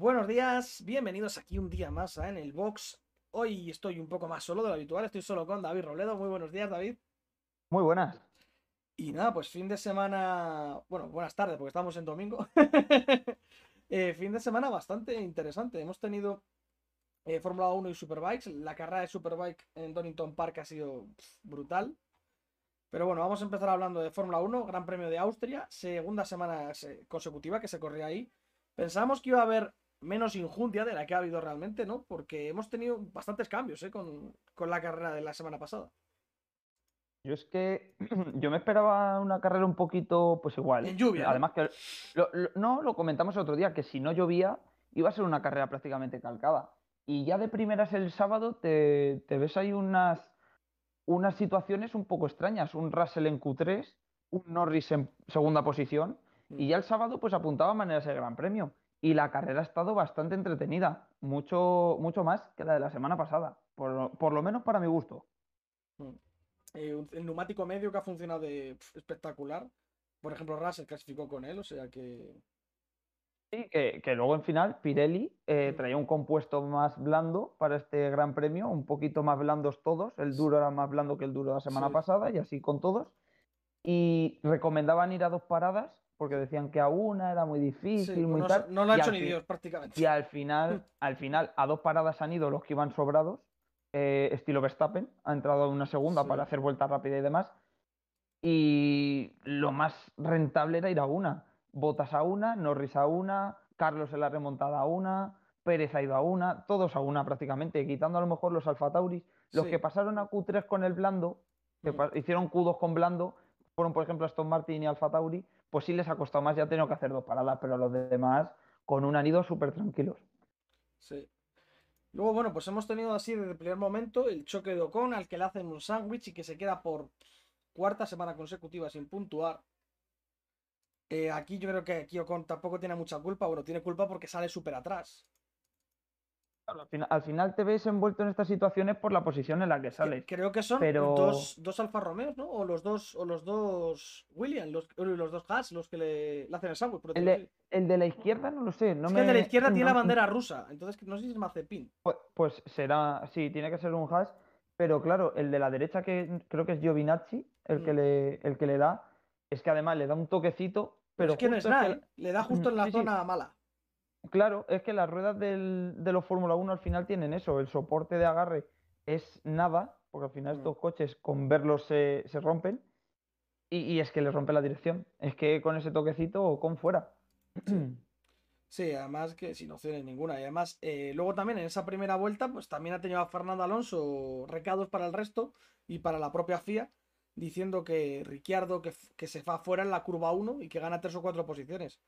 Buenos días, bienvenidos aquí un día más en el box. Hoy estoy un poco más solo de lo habitual, estoy solo con David Robledo. Muy buenos días, David. Muy buenas. Y nada, pues fin de semana, bueno, buenas tardes porque estamos en domingo. Eh, fin de semana bastante interesante. Hemos tenido eh, Fórmula 1 y Superbikes. La carrera de Superbike en Donington Park ha sido brutal. Pero bueno, vamos a empezar hablando de Fórmula 1, Gran Premio de Austria, segunda semana se- consecutiva que se corría ahí. Pensábamos que iba a haber menos injundia de la que ha habido realmente, ¿no? Porque hemos tenido bastantes cambios, ¿eh? Con, con la carrera de la semana pasada. Yo es que yo me esperaba una carrera un poquito, pues igual. En lluvia, ¿no? Además que lo- lo- no lo comentamos el otro día que si no llovía iba a ser una carrera prácticamente calcada. Y ya de primeras el sábado te, te ves ahí unas unas situaciones un poco extrañas, un Russell en Q3, un Norris en segunda posición y ya el sábado pues apuntaba a maneras el Gran Premio. Y la carrera ha estado bastante entretenida, mucho, mucho más que la de la semana pasada, por, por lo menos para mi gusto. Mm. Eh, el neumático medio que ha funcionado de espectacular. Por ejemplo, Russell clasificó con él, o sea que. Sí, que, que luego en final Pirelli eh, traía un compuesto más blando para este Gran Premio, un poquito más blandos todos. El duro era más blando que el duro de la semana Sí. pasada y así con todos. Y recomendaban ir a dos paradas porque decían que a una era muy Sí, difícil, muy no, tal. no lo ha hecho ni Dios prácticamente. Y al final, al final, a dos paradas han ido los que iban sobrados, eh, estilo Verstappen, ha entrado en una segunda Sí. para hacer vuelta rápida y demás. Y lo más rentable era ir a una. Botas a una, Norris a una, Carlos en la remontada a una, Pérez ha ido a una, todos a una prácticamente, quitando a lo mejor los Alfa Tauris. Los Sí. que pasaron a Q3 con el blando, que Mm. hicieron Q2 con blando, fueron por ejemplo Aston Martin y Alfa Tauri, pues sí les ha costado más, ya tenido que hacer dos paradas, pero los demás con una han ido súper tranquilos. Sí. Luego, bueno, pues hemos tenido así desde el primer momento el choque de Ocon al que le hacen un sándwich y que se queda por cuarta semana consecutiva sin puntuar. Eh, aquí yo creo que aquí Ocon tampoco tiene mucha culpa. Bueno, tiene culpa porque sale súper atrás. Claro, al final, al final te ves envuelto en estas situaciones por la posición en la que sales. Creo que son pero- dos, dos Alfa Romeos, ¿no? O los dos, o los dos Williams, los, los dos Haas, los que le, le hacen el sándwich. El de, así. el de la izquierda no lo sé, no es me... que el de la izquierda tiene la bandera rusa, entonces no sé si es Mazepin. Pues, pues será, sí, tiene que ser un hash, pero claro, el de la derecha que creo que es Giovinazzi, el que Mm. le, el que le da, es que además le da un toquecito, pero es que no es nada, que- ¿eh? Le da justo en la Sí, sí. zona mala. Claro, es que las ruedas del- de los Fórmula 1 al final tienen eso, el soporte de agarre es nada, porque al final Mm. estos coches con verlos se, se rompen, y, y es que le rompe la dirección, es que con ese toquecito con fuera. Sí, además que sin opciones ninguna. Y además, eh, luego también en esa primera vuelta, pues también ha tenido a Fernando Alonso recados para el resto y para la propia FIA, diciendo que Ricciardo que se va fuera en la curva 1 y que gana tres o cuatro posiciones.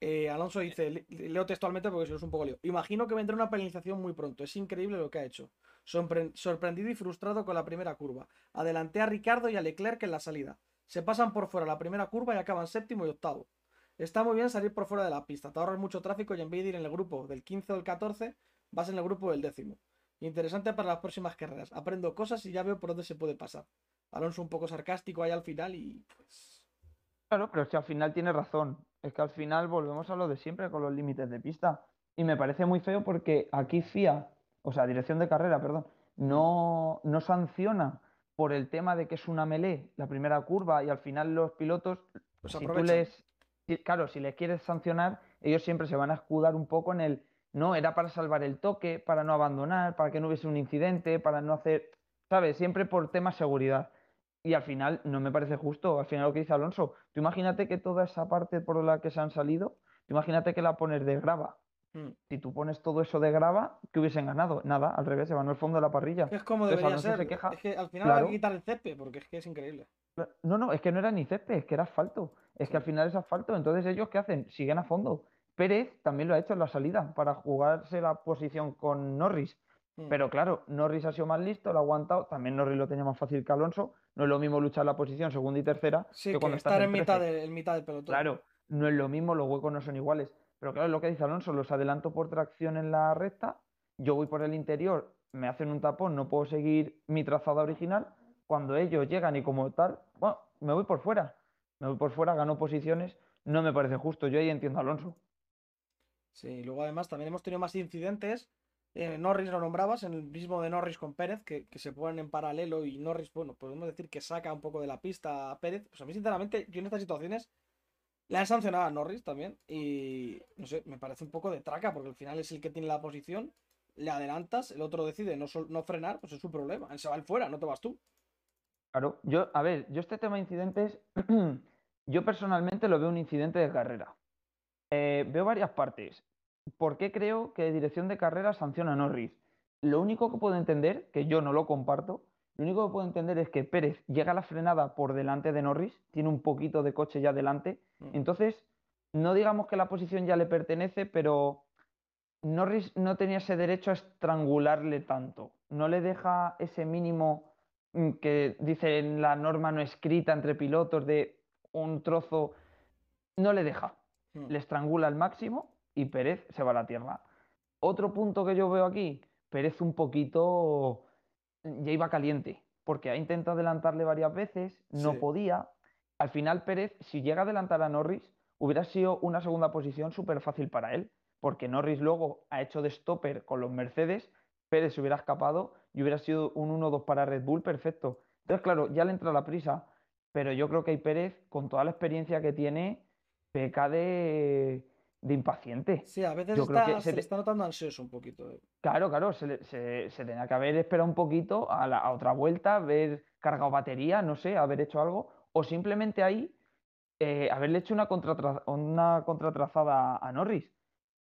Eh, Alonso dice, le- leo textualmente porque si no es un poco lío. Imagino que vendrá una penalización muy pronto. Es increíble lo que ha hecho. Sorpre- sorprendido y frustrado con la primera curva. Adelanté a Ricardo y a Leclerc en la salida. Se pasan por fuera la primera curva y acaban séptimo y octavo. Está muy bien salir por fuera de la pista, te ahorras mucho tráfico y en vez de ir en el grupo del 15 o el 14, vas en el grupo del décimo. Interesante para las próximas carreras. Aprendo cosas y ya veo por dónde se puede pasar. Alonso un poco sarcástico ahí al final y pues... Claro, pero es que al final tiene razón. Es que al final volvemos a lo de siempre con los límites de pista. Y me parece muy feo porque aquí FIA, o sea, dirección de carrera, perdón, no, no sanciona por el tema de que es una melee la primera curva y al final los pilotos, Pues si tú les, claro, si les quieres sancionar, ellos siempre se van a escudar un poco en el, no, era para salvar el toque, para no abandonar, para que no hubiese un incidente, para no hacer, ¿sabes? Siempre por tema seguridad. Y al final no me parece justo, al final lo que dice Alonso, tú imagínate que toda esa parte por la que se han salido, tú imagínate que la pones de grava. mm. Si tú pones todo eso de grava, ¿qué hubiesen ganado? Nada, al revés, se van al fondo de la parrilla. Es como debería ser. se queja. Es que al final hay Claro. que quitar el cepe porque es que es increíble. No, no, es que no era ni césped, es que era asfalto. Es que al final es asfalto. Entonces, ¿ellos qué hacen? Siguen a fondo. Pérez también lo ha hecho en la salida para jugarse la posición con Norris. Mm. Pero claro, Norris ha sido más listo, lo ha aguantado. También Norris lo tenía más fácil que Alonso. No es lo mismo luchar la posición segunda y tercera Sí, que que cuando estás estar en en mitad, 13. de- en mitad del pelotón. Claro, no es lo mismo, los huecos no son iguales. Pero claro, lo que dice Alonso, los adelanto por tracción en la recta, yo voy por el interior, me hacen un tapón, no puedo seguir mi trazada original. Cuando ellos llegan y como tal, bueno, me voy por fuera. Me voy por fuera, gano posiciones, no me parece justo. Yo ahí entiendo a Alonso. Sí, luego además también hemos tenido más incidentes. Norris lo nombrabas, en el mismo de Norris con Pérez, que, se ponen en paralelo y Norris, bueno, podemos decir que saca un poco de la pista a Pérez. Pues a mí, sinceramente, yo en estas situaciones le han sancionado a Norris también. Y no sé, me parece un poco de traca, porque al final es el que tiene la posición. Le adelantas, el otro decide no, no frenar, pues es su problema. Él se va al fuera, no te vas tú. Claro, yo, a ver, yo este tema de incidentes, yo personalmente lo veo un incidente de carrera. Eh, veo varias partes. ¿Por qué creo que dirección de carrera sanciona a Norris? Lo único que puedo entender, que yo no lo comparto, lo único que puedo entender es que Pérez llega a la frenada por delante de Norris, tiene un poquito de coche ya delante, Mm. entonces no digamos que la posición ya le pertenece, pero Norris no tenía ese derecho a estrangularle tanto, no le deja ese mínimo mm, que dice en la norma no escrita entre pilotos de un trozo, no le deja Mm. le estrangula al máximo y Pérez se va a la tierra. Otro punto que yo veo aquí, Pérez un poquito ya iba caliente, porque ha intentado adelantarle varias veces, no Sí. podía. Al final Pérez, si llega a adelantar a Norris, hubiera sido una segunda posición súper fácil para él, porque Norris luego ha hecho de stopper con los Mercedes, Pérez se hubiera escapado y hubiera sido un 1-2 para Red Bull perfecto. Entonces, claro, ya le entra la prisa, pero yo creo que ahí Pérez, con toda la experiencia que tiene, peca de, de impaciente. Sí, a veces está, se se te- está notando ansioso un poquito. eh. Claro, claro, se- se tenía que haber esperado un poquito a, la- a otra vuelta, haber cargado batería, no sé, haber hecho algo, o simplemente ahí eh, haberle hecho una, contratra- una contratrazada a Norris.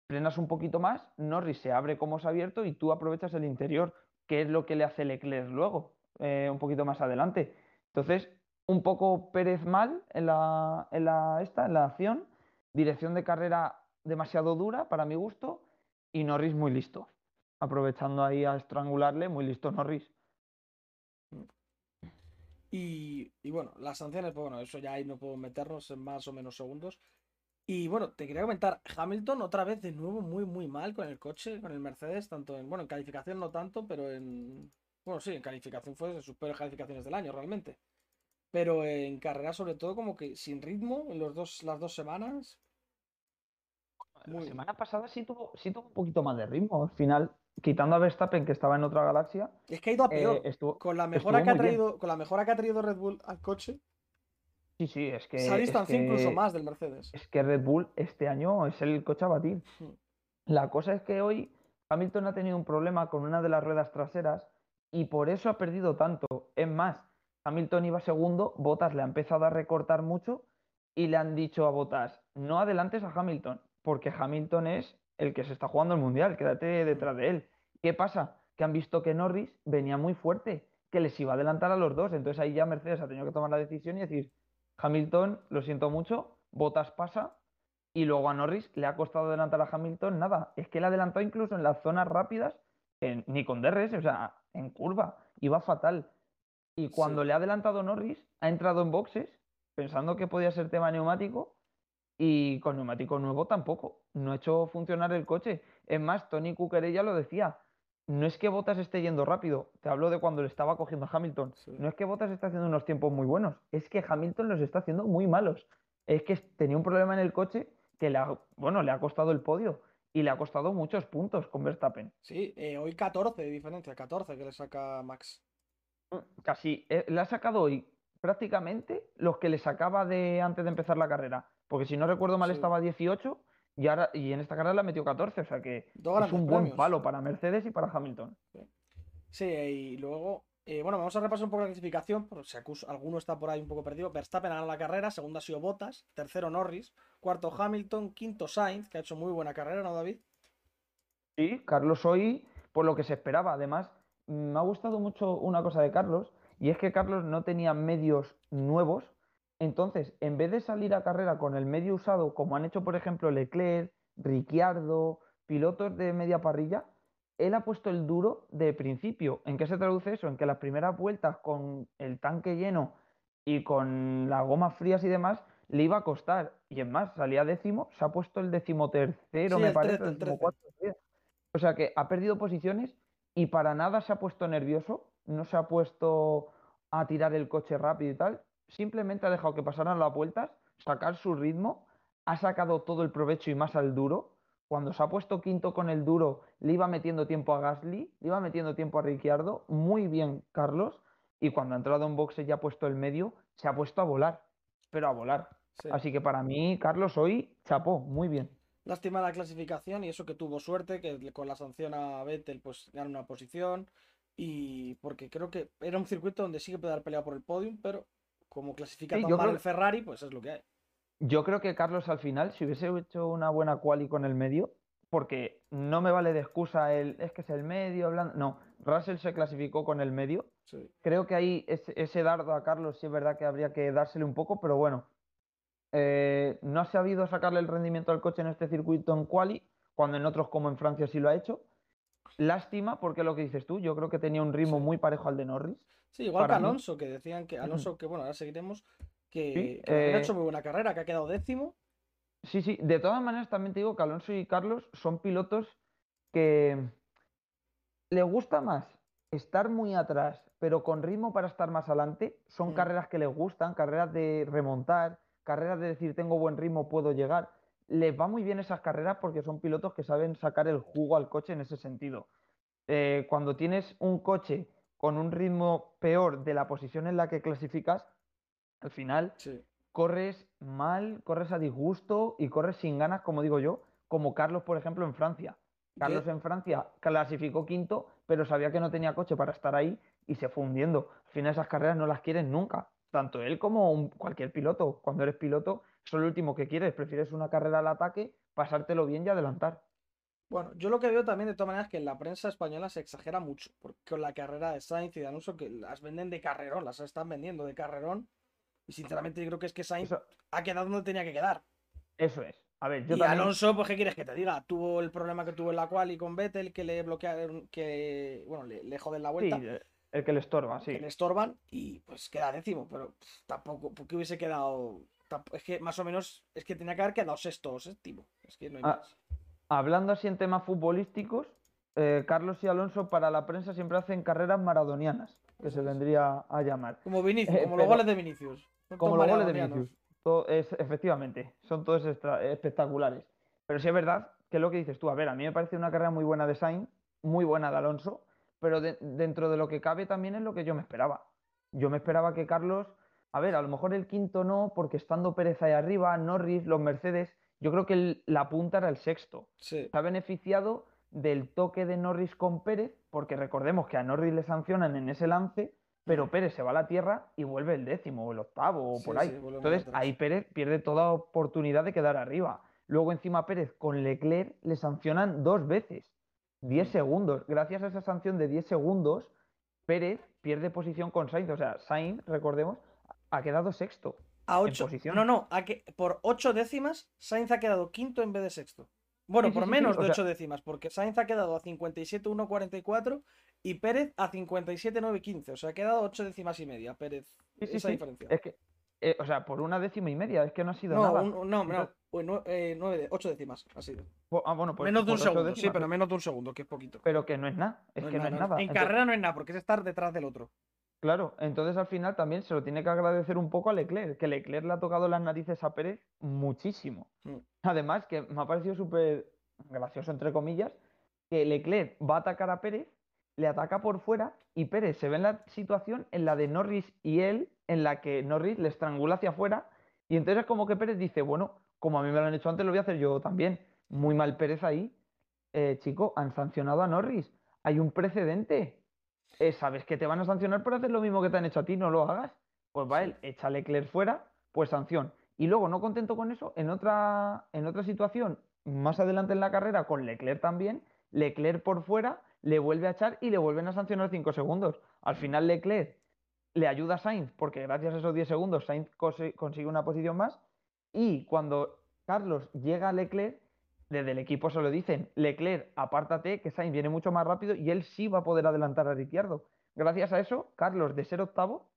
Frenas un poquito más, Norris se abre como se ha abierto y tú aprovechas el interior, que es lo que le hace Leclerc luego, eh, un poquito más adelante. Entonces, un poco Pérez mal en la, en la, esta, en la acción, dirección de carrera demasiado dura para mi gusto y Norris muy listo, aprovechando ahí a estrangularle, muy listo Norris. Y, y bueno, las sanciones, pues bueno, eso ya ahí no puedo meternos en más o menos segundos. Y bueno, te quería comentar, Hamilton otra vez de nuevo muy muy mal con el coche, con el Mercedes, tanto en, bueno, en calificación no tanto, pero en, bueno, sí, en calificación fue de sus peores calificaciones del año realmente. Pero en carrera sobre todo como que sin ritmo en los dos, las dos semanas. La semana pasada sí tuvo, sí tuvo un poquito más de ritmo, al final, quitando a Verstappen que estaba en otra galaxia, Es que ha ido a eh, peor. estuvo, Con la mejora que ha bien. traído, con la mejora que ha traído Red Bull al coche, Sí, sí, es que, se ha distanciado incluso más del Mercedes. es que Red Bull este año es el coche a batir. Mm. La cosa es que hoy Hamilton ha tenido un problema con una de las ruedas traseras y por eso ha perdido tanto. Es más, Hamilton iba segundo, Bottas le ha empezado a recortar mucho y le han dicho a Bottas, no adelantes a Hamilton, porque Hamilton es el que se está jugando el mundial, quédate detrás de él. ¿Qué pasa? Que han visto que Norris venía muy fuerte, que les iba a adelantar a los dos, entonces ahí ya Mercedes ha tenido que tomar la decisión y decir, Hamilton, lo siento mucho, Bottas pasa y luego a Norris le ha costado adelantar a Hamilton nada. Es que le ha adelantado incluso en las zonas rápidas, en- ni con DRS, o sea, en curva, iba fatal. Y cuando Sí. le ha adelantado Norris, ha entrado en boxes pensando que podía ser tema neumático y con neumático nuevo tampoco. No ha hecho funcionar el coche. Es más, Tony Cuquerella lo decía. No es que Bottas esté yendo rápido, te hablo de cuando le estaba cogiendo a Hamilton. Sí. No es que Bottas esté haciendo unos tiempos muy buenos, es que Hamilton los está haciendo muy malos. Es que tenía un problema en el coche que le ha, bueno, le ha costado el podio y le ha costado muchos puntos con Verstappen. Sí, eh, hoy 14 de diferencia, 14 que le saca Max. Casi eh, le ha sacado hoy prácticamente los que le sacaba de antes de empezar la carrera. Porque si no recuerdo mal Sí. estaba a 18 y, ahora, y en esta carrera le ha metido 14. O sea que Dos es un buen palo para Mercedes y para Hamilton. Sí, y luego, eh, bueno, vamos a repasar un poco la clasificación, por si alguno está por ahí un poco perdido. Verstappen ha ganado la carrera, segundo ha sido Bottas, tercero Norris, cuarto Hamilton, quinto Sainz, que ha hecho muy buena carrera, ¿no, David? Sí, Carlos hoy, por lo que se esperaba. Además, me ha gustado mucho una cosa de Carlos, y es que Carlos no tenía medios nuevos. Entonces, en vez de salir a carrera con el medio usado, como han hecho, por ejemplo, Leclerc, Ricciardo, pilotos de media parrilla, él ha puesto el duro de principio. ¿En qué se traduce eso? En que las primeras vueltas con el tanque lleno y con las gomas frías y demás, le iba a costar. Y es más, salía décimo, se ha puesto el decimotercero, Sí, me el parece, 13, el 13. decimocuarto, sí. O sea que ha perdido posiciones y para nada se ha puesto nervioso, no se ha puesto a tirar el coche rápido y tal. Simplemente ha dejado que pasaran las vueltas, sacar su ritmo, ha sacado todo el provecho y más al duro, cuando se ha puesto quinto con el duro, le iba metiendo tiempo a Gasly, le iba metiendo tiempo a Ricciardo, muy bien Carlos, y cuando ha entrado en boxe y ha puesto el medio, se ha puesto a volar, pero a volar. Sí. Así que para mí, Carlos, hoy chapó, muy bien. Lástima la clasificación y eso que tuvo suerte, que con la sanción a Vettel pues gana una posición y porque creo que era un circuito donde sí que puede dar pelea por el podium, pero como clasifica Sí, tan mal creo- el Ferrari, pues es lo que hay. Yo creo que Carlos al final, si hubiese hecho una buena quali con el medio, porque no me vale de excusa el es que es el medio, blan- no, Russell se clasificó con el medio. Sí. Creo que ahí ese, ese dardo a Carlos sí es verdad que habría que dársele un poco, pero bueno, eh, no ha sabido sacarle el rendimiento al coche en este circuito en quali, cuando en otros como en Francia sí lo ha hecho. Lástima, porque lo que dices tú, yo creo que tenía un ritmo Sí. muy parejo al de Norris. Sí, igual que mí- Alonso, que decían que Alonso, que bueno, ahora seguiremos, que, Sí, que eh, hecho muy buena carrera, que ha quedado décimo. Sí, sí, de todas maneras también te digo que Alonso y Carlos son pilotos que les gusta más estar muy atrás, pero con ritmo para estar más adelante. Son Mm. carreras que les gustan, carreras de remontar, carreras de decir tengo buen ritmo, puedo llegar. Les va muy bien esas carreras porque son pilotos que saben sacar el jugo al coche en ese sentido. Eh, cuando tienes un coche con un ritmo peor de la posición en la que clasificas, al final Sí. corres mal, corres a disgusto y corres sin ganas, como digo yo, como Carlos, por ejemplo, en Francia. Carlos en Francia clasificó quinto, pero sabía que no tenía coche para estar ahí y se fue hundiendo. Al final esas carreras no las quieres nunca, tanto él como un- cualquier piloto. Cuando eres piloto, eso es lo último que quieres, prefieres una carrera al ataque, pasártelo bien y adelantar. Bueno, yo lo que veo también de todas maneras es que en la prensa española se exagera mucho, porque con la carrera de Sainz y de Alonso que las venden de carrerón, las están vendiendo de carrerón, y sinceramente yo creo que es que Sainz Eso, ha quedado donde tenía que quedar. eso es. A ver, yo y también... Alonso, pues qué quieres que te diga, tuvo el problema que tuvo en la quali con Vettel, que le bloquearon, que bueno, le, le joden la Sí, vuelta, eh, el que le estorba, que sí. le estorban, y pues queda décimo, pero pff, tampoco, porque hubiese quedado, es que más o menos, es que tenía que haber quedado sexto o séptimo, es que no hay Ah, más. Hablando así en temas futbolísticos, eh, Carlos y Alonso para la prensa siempre hacen carreras maradonianas, que se es. vendría a llamar. Como Vinicius, Eh, como los goles de Vinicius. Son Como los goles de. Vinicius. Todo es, efectivamente, son todos extra- espectaculares. Pero sí es verdad que es lo que dices tú, a ver, a mí me parece una carrera muy buena de Sainz, muy buena de Alonso, pero de- dentro de lo que cabe también es lo que yo me esperaba. Yo me esperaba que Carlos, a ver, a lo mejor el quinto no, porque estando Pérez ahí arriba, Norris, los Mercedes, yo creo que el- la punta era el sexto. Sí, se ha beneficiado del toque de Norris con Pérez, porque recordemos que a Norris le sancionan en ese lance, pero Mm. Pérez se va a la tierra y vuelve el décimo o el octavo o Sí, por ahí. sí, Entonces ahí Pérez pierde toda oportunidad de quedar arriba. Luego encima Pérez con Leclerc le sancionan dos veces, 10 Mm. segundos. Gracias a esa sanción de 10 segundos, Pérez pierde posición con Sainz. O sea, Sainz, recordemos, ha quedado sexto. a en 8. posición. No, no, a que, por 8 décimas, Sainz ha quedado quinto en vez de sexto. Bueno, Sí, sí, por sí, sí, menos de sea- 8 décimas, porque Sainz ha quedado a 57.144 y Pérez a 57.915. O sea, ha quedado 8 décimas y media, Pérez. Sí, sí, esa sí. diferencia. Es que, eh, o sea, por una décima y media, es que no ha sido No, nada. un- no, no, Entonces- pues eh, nueve- ocho décimas ha sido. Ah, bueno, pues menos de un ocho segundo, sí, pero menos de un segundo, que es poquito. pero que no es nada, es No que no es nada, nada. En Entonces, carrera no es nada, porque es estar detrás del otro. Claro, entonces al final también se lo tiene que agradecer un poco a Leclerc, que Leclerc le ha tocado las narices a Pérez muchísimo. Mm. Además, que me ha parecido súper gracioso, entre comillas, que Leclerc va a atacar a Pérez, le ataca por fuera y Pérez se ve en la situación en la de Norris y él, en la que Norris le estrangula hacia afuera y entonces es como que Pérez dice, bueno, como a mí me lo han hecho antes, lo voy a hacer yo también. Muy mal Pérez ahí. Eh, chico, han sancionado a Norris. Hay un precedente. Eh, sabes que te van a sancionar por hacer lo mismo que te han hecho a ti, no lo hagas. Pues va él, echa a Leclerc fuera, pues sanción. Y luego, no contento con eso, en otra, en otra situación, más adelante en la carrera, con Leclerc también, Leclerc por fuera le vuelve a echar y le vuelven a sancionar 5 segundos. Al final Leclerc le ayuda a Sainz, porque gracias a esos 10 segundos Sainz consi- consigue una posición más. Y cuando Carlos llega a Leclerc, desde el equipo se lo dicen, Leclerc, apártate, que Sainz viene mucho más rápido y él sí va a poder adelantar a Ricciardo. Gracias a eso, Carlos, de ser octavo,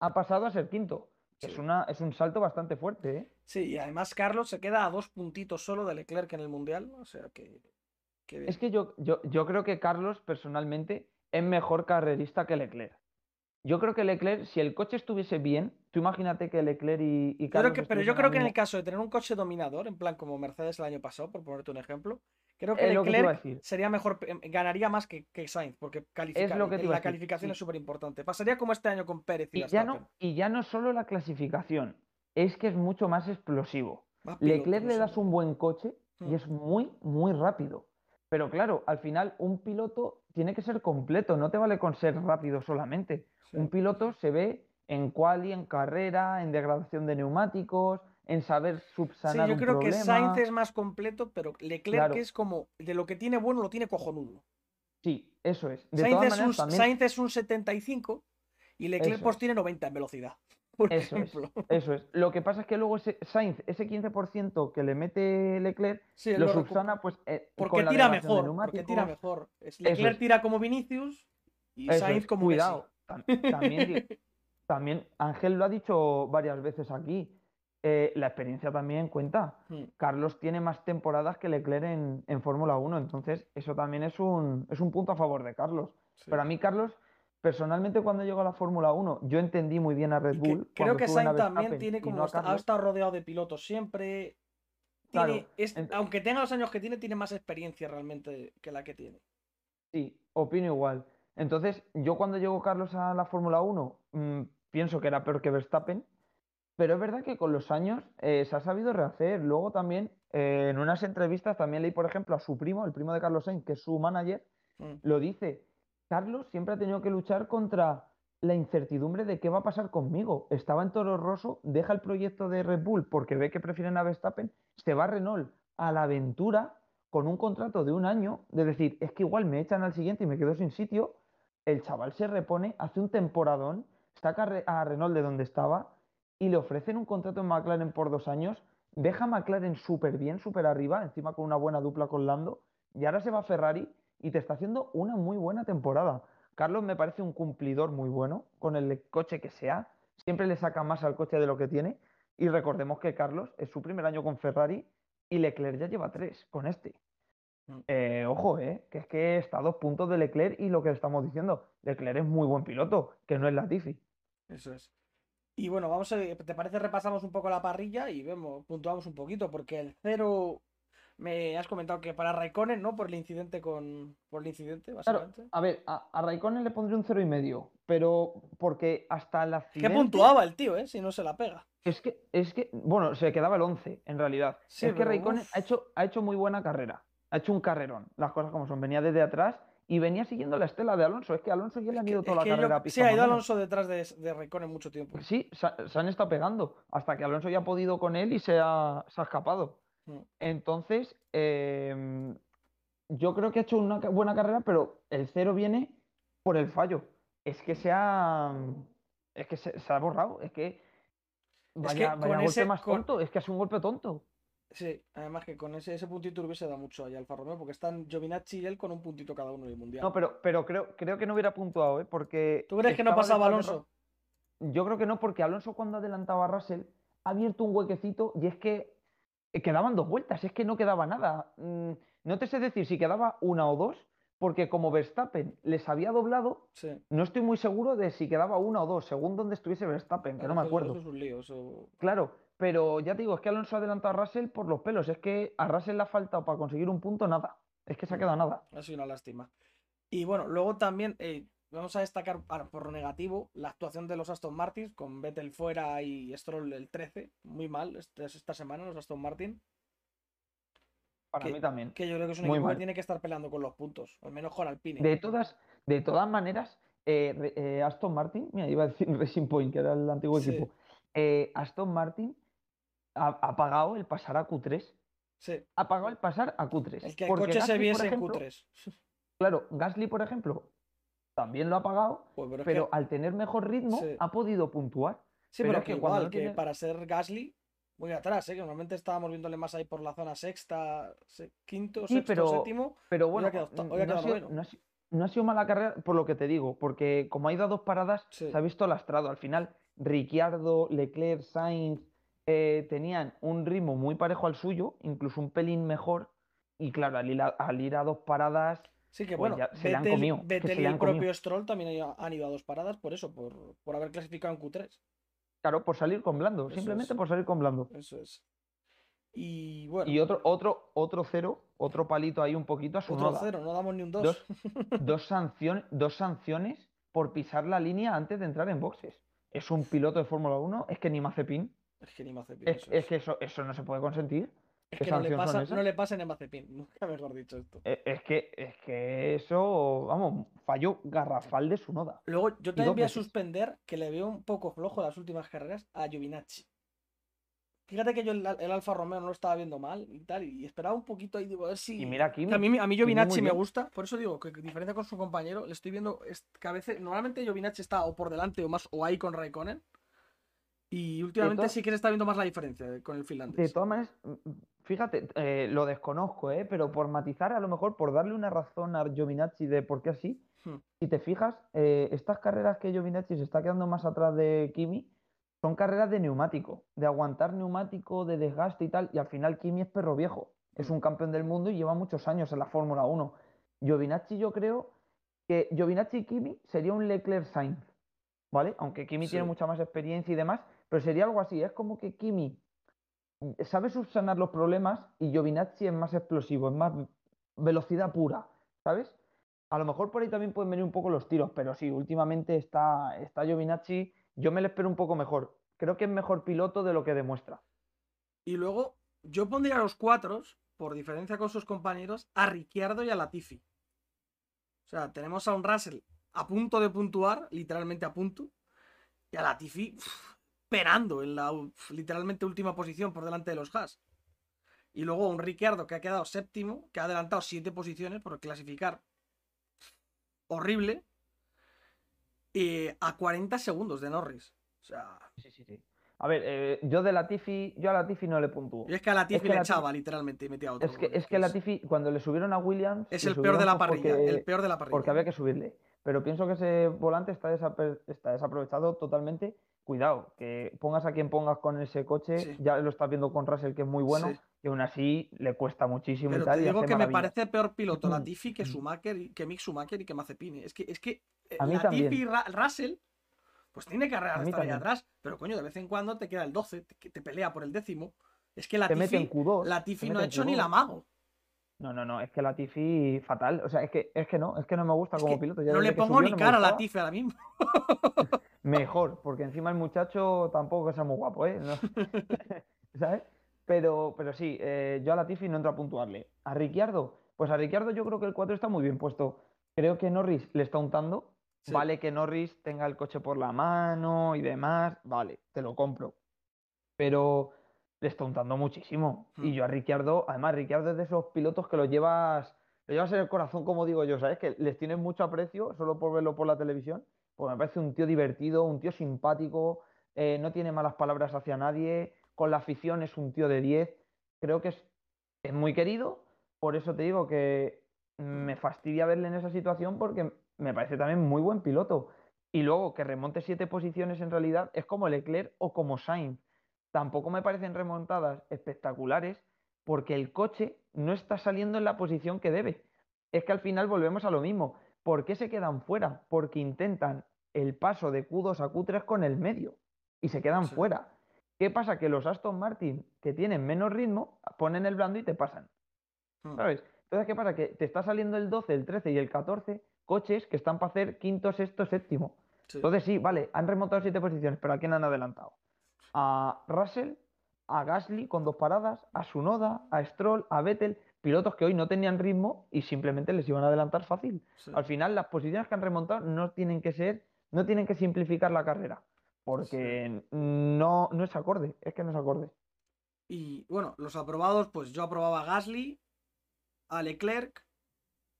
ha pasado a ser quinto. Es, Sí. una, es un salto bastante fuerte, ¿eh? Sí, y además Carlos se queda a dos puntitos solo de Leclerc en el Mundial. O sea que. que. Es que yo, yo, yo creo que Carlos, personalmente, es mejor carrerista que Leclerc. Yo creo que Leclerc, si el coche estuviese bien, tú imagínate que Leclerc y, y Yo Carlos que, pero yo creo que en el caso de tener un coche dominador, en plan como Mercedes el año pasado, por ponerte un ejemplo, creo que Es Leclerc sería mejor, em, ganaría más que, que Sainz, porque califica, lo que la calificación sí. es súper importante. Pasaría como este año con Pérez y, Y ya, no, y ya no solo la clasificación, es que es mucho más explosivo. Más Leclerc le das un buen coche Mm. y es muy, muy rápido. Pero claro, al final un piloto tiene que ser completo, no te vale con ser rápido solamente. Sí. Un piloto se ve en quali, en carrera, en degradación de neumáticos, en saber Sí, subsanar yo un creo que problema. Sainz es más completo, pero Leclerc Claro. es como de lo que tiene bueno lo tiene cojonudo. Sí, eso es. De Sainz todas es, un, también Sainz es un 75 y Leclerc Eso pues es. tiene 90 en velocidad. Por Eso es, eso es. Lo que pasa es que luego ese Sainz, ese 15% que le mete Leclerc, Sí, lo subsana pues eh, porque con la tira mejor, porque tira mejor. Leclerc es. tira como Vinicius y Eso Sainz es, como Cuidado. tam- También, Ángel lo ha dicho varias veces aquí. eh, la experiencia también cuenta. Messi. Mm, Carlos tiene más temporadas que Leclerc en, en Fórmula 1, entonces eso también es un, es un punto a favor de Carlos. sí. Pero a mí, Carlos, personalmente cuando llegó a la Fórmula 1, yo entendí muy bien a Red que- Bull. creo que Sainz también tiene como no ha estado rodeado de pilotos siempre. Claro, es- aunque tenga los años que tiene, tiene más experiencia realmente que la que tiene. Sí, opino igual. Entonces, yo cuando llegó Carlos a la Fórmula 1, mm, pienso que era peor que Verstappen, pero es verdad que con los años eh, se ha sabido rehacer. Luego también, eh, en unas entrevistas, también leí, por ejemplo, a su primo, el primo de Carlos Sainz, que es su manager, Mm. lo dice. Carlos siempre ha tenido que luchar contra la incertidumbre de qué va a pasar conmigo. Estaba en Toro Rosso, deja el proyecto de Red Bull porque ve que prefieren a Verstappen, se va a Renault a la aventura con un contrato de un año, de decir, es que igual me echan al siguiente y me quedo sin sitio. El chaval se repone, hace un temporadón, saca a Re- a Renault de donde estaba y le ofrecen un contrato en McLaren por dos años, deja a McLaren súper bien, súper arriba, encima con una buena dupla con Lando, y ahora se va a Ferrari y te está haciendo una muy buena temporada. Carlos me parece un cumplidor muy bueno con el coche que sea, siempre le saca más al coche de lo que tiene, y recordemos que Carlos es su primer año con Ferrari y Leclerc ya lleva tres con este. Mm. Eh, ojo, eh, que es que está a dos puntos de Leclerc y lo que estamos diciendo, Leclerc es muy buen piloto, que no es Latifi. Eso es. Y bueno, vamos a, ¿te parece repasamos un poco la parrilla y vemos, puntuamos un poquito? Porque el cero me has comentado que para Raikkonen, ¿no? Por el incidente con. Por el incidente, Claro, básicamente. a ver, a, a Raikkonen le pondré un cero y medio, pero porque hasta ¿Qué accidente puntuaba el tío, eh? Si no se la pega. es que, es que, bueno, se quedaba el 11 en realidad. Sí, es que Raikkonen uf. ha hecho, ha hecho muy buena carrera, ha hecho un carrerón, las cosas como son, venía desde atrás y venía siguiendo la estela de Alonso, es que Alonso ya le han Que- ido es toda la que yo- carrera a sí, pista ha ido. Alonso detrás de, de Raikkonen mucho tiempo. Sí, se han estado pegando hasta que Alonso ya ha podido con él y se ha, se ha escapado. Entonces, em, yo creo que ha hecho una buena carrera, pero el cero viene por el fallo. Es que se ha, es que se, se ha borrado, es que vaya, con vaya golpe ese- más con- tonto, es que ha sido un golpe tonto. Sí, además que con ese, ese puntito hubiese dado mucho ahí Alfa Romeo, porque están Giovinacci y él con un puntito cada uno en el mundial. No, pero, pero creo, creo que no hubiera puntuado, ¿eh? Porque ¿Tú crees que no pasaba Alonso? Yo creo que no, porque Alonso cuando adelantaba a Russell ha abierto un huequecito y es que quedaban dos vueltas, es que no quedaba nada. Mm, No te sé decir si quedaba una o dos, porque como Verstappen les había doblado, Sí. no estoy muy seguro de si quedaba una o dos, según donde estuviese Verstappen, que no me acuerdo. Eso es un lío. Eso... Claro, pero ya te digo, es que Alonso ha adelantado a Russell por los pelos, es que a Russell le ha faltado para conseguir un punto nada, es que se ha Mm. quedado nada. Ha sido una lástima. Y bueno, luego también eh, vamos a destacar por negativo la actuación de los Aston Martin con Vettel fuera y Stroll el 13. Muy mal esta semana los Aston Martin. Para Que- mí también. Que yo creo que es un Muy equipo mal. que tiene que estar peleando con los puntos. Al menos con Alpine. De todas, de todas maneras, eh, eh, Aston Martin, mira, iba a decir Racing Point, que era el antiguo Sí. equipo. eh, Aston Martin ha, ha pagado el pasar a Q3. Sí. Ha pagado el pasar a Q3. El que el porque coche se Gasly, viese en ejemplo, Q3. Claro, Gasly, por ejemplo, también lo ha pagado, Pues, pero es pero que- al tener mejor ritmo Sí. ha podido puntuar. sí, pero pero es que cuando igual, que tiene- para ser Gasly, muy atrás, ¿eh? que normalmente estábamos viéndole más ahí por la zona sexta, se- quinto, Sí, sexto, pero- séptimo. Pero Hoy ha bueno, quedado octa- n- hoy ha no, ha sido, no ha si- no ha sido mala carrera por lo que te digo, porque como ha ido a dos paradas, Sí. se ha visto lastrado. Al final, Ricciardo, Leclerc, Sainz eh, tenían un ritmo muy parejo al suyo, incluso un pelín mejor. Y claro, al ir a, al ir a dos paradas, Sí, que pues bueno, ya se le han Vettel- comido, es que Vettel se y el propio comido. Stroll también han- ido a dos paradas por eso, por, por haber clasificado en Q3. Claro, por salir con blando, Eso simplemente es. por salir con blando. Eso es. Y bueno, Y otro, otro, otro cero, otro palito ahí un poquito a su otro cero, no damos ni un 2. Dos, dos, sanciones, dos sanciones por pisar la línea antes de entrar en boxes. Es un piloto de Fórmula 1, es que ni Mazepin. Es que ni Mazepin. Es, eso es es. que eso, eso no se puede consentir. Es ¿qué que no le, pasa, no le a Mazepin, nunca mejor dicho esto. Eh, Es que, es que eso, vamos, fallo garrafal de su noda. Luego, yo también voy a suspender que le veo un poco flojo en las últimas carreras a Giovinacci. Fíjate que yo el, el Alfa Romeo no lo estaba viendo mal y tal, y esperaba un poquito digo, a ver si. Y mira a mí, a mí Giovinacci me gusta, por eso digo que diferencia con su compañero, le estoy viendo es que a veces, normalmente Giovinacci está o por delante o más o ahí con Raikkonen. Y últimamente sí que se está viendo más la diferencia con el De finlandés. todas maneras, fíjate, eh, lo desconozco, ¿eh? pero por matizar, a lo mejor por darle una razón a Giovinacci de por qué así, Hmm. si te fijas, eh, estas carreras que Giovinacci se está quedando más atrás de Kimi son carreras de neumático, de aguantar neumático, de desgaste y tal, y al final Kimi es perro viejo, es Hmm. un campeón del mundo y lleva muchos años en la Fórmula 1. Giovinacci yo creo que Giovinacci y Kimi sería un Leclerc Sainz, ¿vale? Aunque Kimi tiene mucha más experiencia y demás, pero sería algo así, es como que Kimi sabe subsanar los problemas y Giovinazzi es más explosivo, es más velocidad pura, ¿sabes? A lo mejor por ahí también pueden venir un poco los tiros, pero sí, últimamente está, está Giovinazzi, yo me lo espero un poco mejor. Creo que es mejor piloto de lo que demuestra. Y luego, yo pondría a los cuatro, por diferencia con sus compañeros, a Ricciardo y a Latifi. O sea, tenemos a un Russell a punto de puntuar, literalmente a punto, y a Latifi uf, esperando en la literalmente última posición por delante de los Haas. Y luego un Ricciardo que ha quedado séptimo, que ha adelantado siete posiciones por clasificar horrible, eh, a 40 segundos de Norris. O sea, Sí, sí, sí. A ver, eh, yo de Latifi, yo a Latifi no le puntúo. yo es que a Latifi que le Latifi- echaba literalmente y metía otro. Es que, es que Latifi, cuando le subieron a Williams, Es el peor de la parrilla, porque- el peor de la parrilla. porque había que subirle. Pero pienso que ese volante está, desaper- está desaprovechado totalmente. Cuidado, que pongas a quien pongas con ese coche, Sí. ya lo estás viendo con Russell, que es muy bueno, Sí. y aún así le cuesta muchísimo Pero y tal. te digo que me parece peor piloto Mm. Latifi que Schumacher que Mick Schumacher y que Mazepin. Es que, es que eh, A mí Latifi también. y Ra- Russell, pues tiene carreras A de mí estar ahí atrás. Pero coño, de vez en cuando te queda el 12, te, que te pelea por el décimo. Es que Latifi, Q2. Latifi no ha hecho ni Q2. la mago. No, no, no, es que Latifi fatal. O sea, es que, es que no, es que no me gusta Es como que piloto. Ya no le pongo subió ni no cara a. Latifi ahora mismo. Mejor, porque encima el muchacho tampoco sea muy guapo, ¿eh? No- ¿Sabes? Pero, pero sí, eh, yo a Latifi no entro a puntuarle. A Ricciardo, pues a Ricciardo yo creo que el 4 está muy bien puesto. Creo que Norris le está untando. Sí. Vale que Norris tenga el coche por la mano y demás, vale, te lo compro. Pero le está untando muchísimo. Hmm. Y yo a Ricciardo, además, Ricciardo es de esos pilotos que lo llevas, lo llevas en el corazón, como digo yo, ¿sabes? Que les tienes mucho aprecio solo por verlo por la televisión. Pues me parece un tío divertido, un tío simpático, eh, no tiene malas palabras hacia nadie, con la afición es un tío de 10. Creo que es, es muy querido, por eso te digo que me fastidia verle en esa situación porque me parece también muy buen piloto. Y luego que remonte siete posiciones en realidad es como Leclerc o como Sainz. Tampoco me parecen remontadas espectaculares porque el coche no está saliendo en la posición que debe. Es que al final volvemos a lo mismo. ¿Por qué se quedan fuera? Porque intentan el paso de Q2 a Q3 con el medio y se quedan Sí. fuera. ¿Qué pasa? Que los Aston Martin, que tienen menos ritmo, ponen el blando y te pasan. Hmm. ¿Sabes? Entonces, ¿qué pasa? Que te está saliendo el 12, el 13 y el 14 coches que están para hacer quinto, sexto, séptimo. Sí. Entonces, sí, vale, han remontado siete posiciones, pero ¿a quién han adelantado? A Russell, a Gasly con dos paradas, a Sunoda, a Stroll, a Vettel, pilotos que hoy no tenían ritmo y simplemente les iban a adelantar fácil. Sí. Al final, las posiciones que han remontado no tienen que ser, no tienen que simplificar la carrera, porque no, no es acorde, es que no es acorde. Y bueno, los aprobados, pues yo aprobaba a Gasly, a Leclerc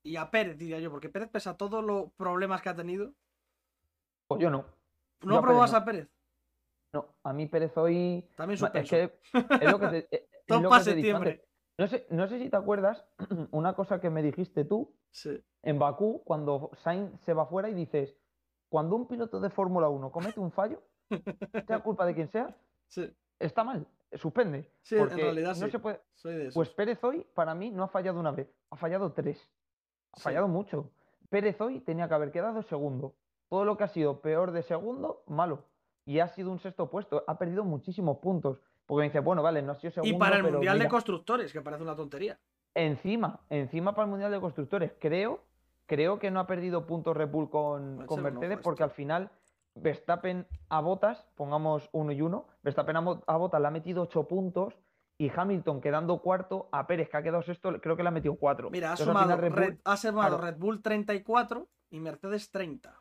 y a Pérez, diría yo, porque Pérez, pese a todos los problemas que ha tenido, Pues yo no. ¿no Yo a aprobabas a Pérez? No, a mí Pérez hoy. También Es suspenso. que es lo que te, es- es lo que te antes. No sé, no sé si te acuerdas una cosa que me dijiste tú Sí. en Bakú cuando Sainz se va fuera y dices, cuando un piloto de Fórmula 1 comete un fallo, sea culpa de quien sea, Sí, está mal, suspende. Sí, en realidad no sí. se puede. soy de. Pues Pérez hoy, para mí, no ha fallado una vez, ha fallado tres. Ha fallado mucho. Pérez hoy tenía que haber quedado segundo. Todo lo que ha sido peor de segundo, malo. Y ha sido un sexto puesto. Ha perdido muchísimos puntos. Porque me dice, bueno, vale, no ha sido segundo. Y para el Mundial de Constructores, que parece una tontería. Encima, encima para el Mundial de Constructores. Creo, creo que no ha perdido puntos Red Bull con, con Mercedes, porque al final Verstappen a Botas, pongamos uno y uno, Verstappen a Botas le ha metido ocho puntos y Hamilton quedando cuarto, a Pérez que ha quedado sexto, creo que le ha metido cuatro. Mira, ha sumado, Red, Bull, ha sumado Red Bull 34 y Mercedes 30.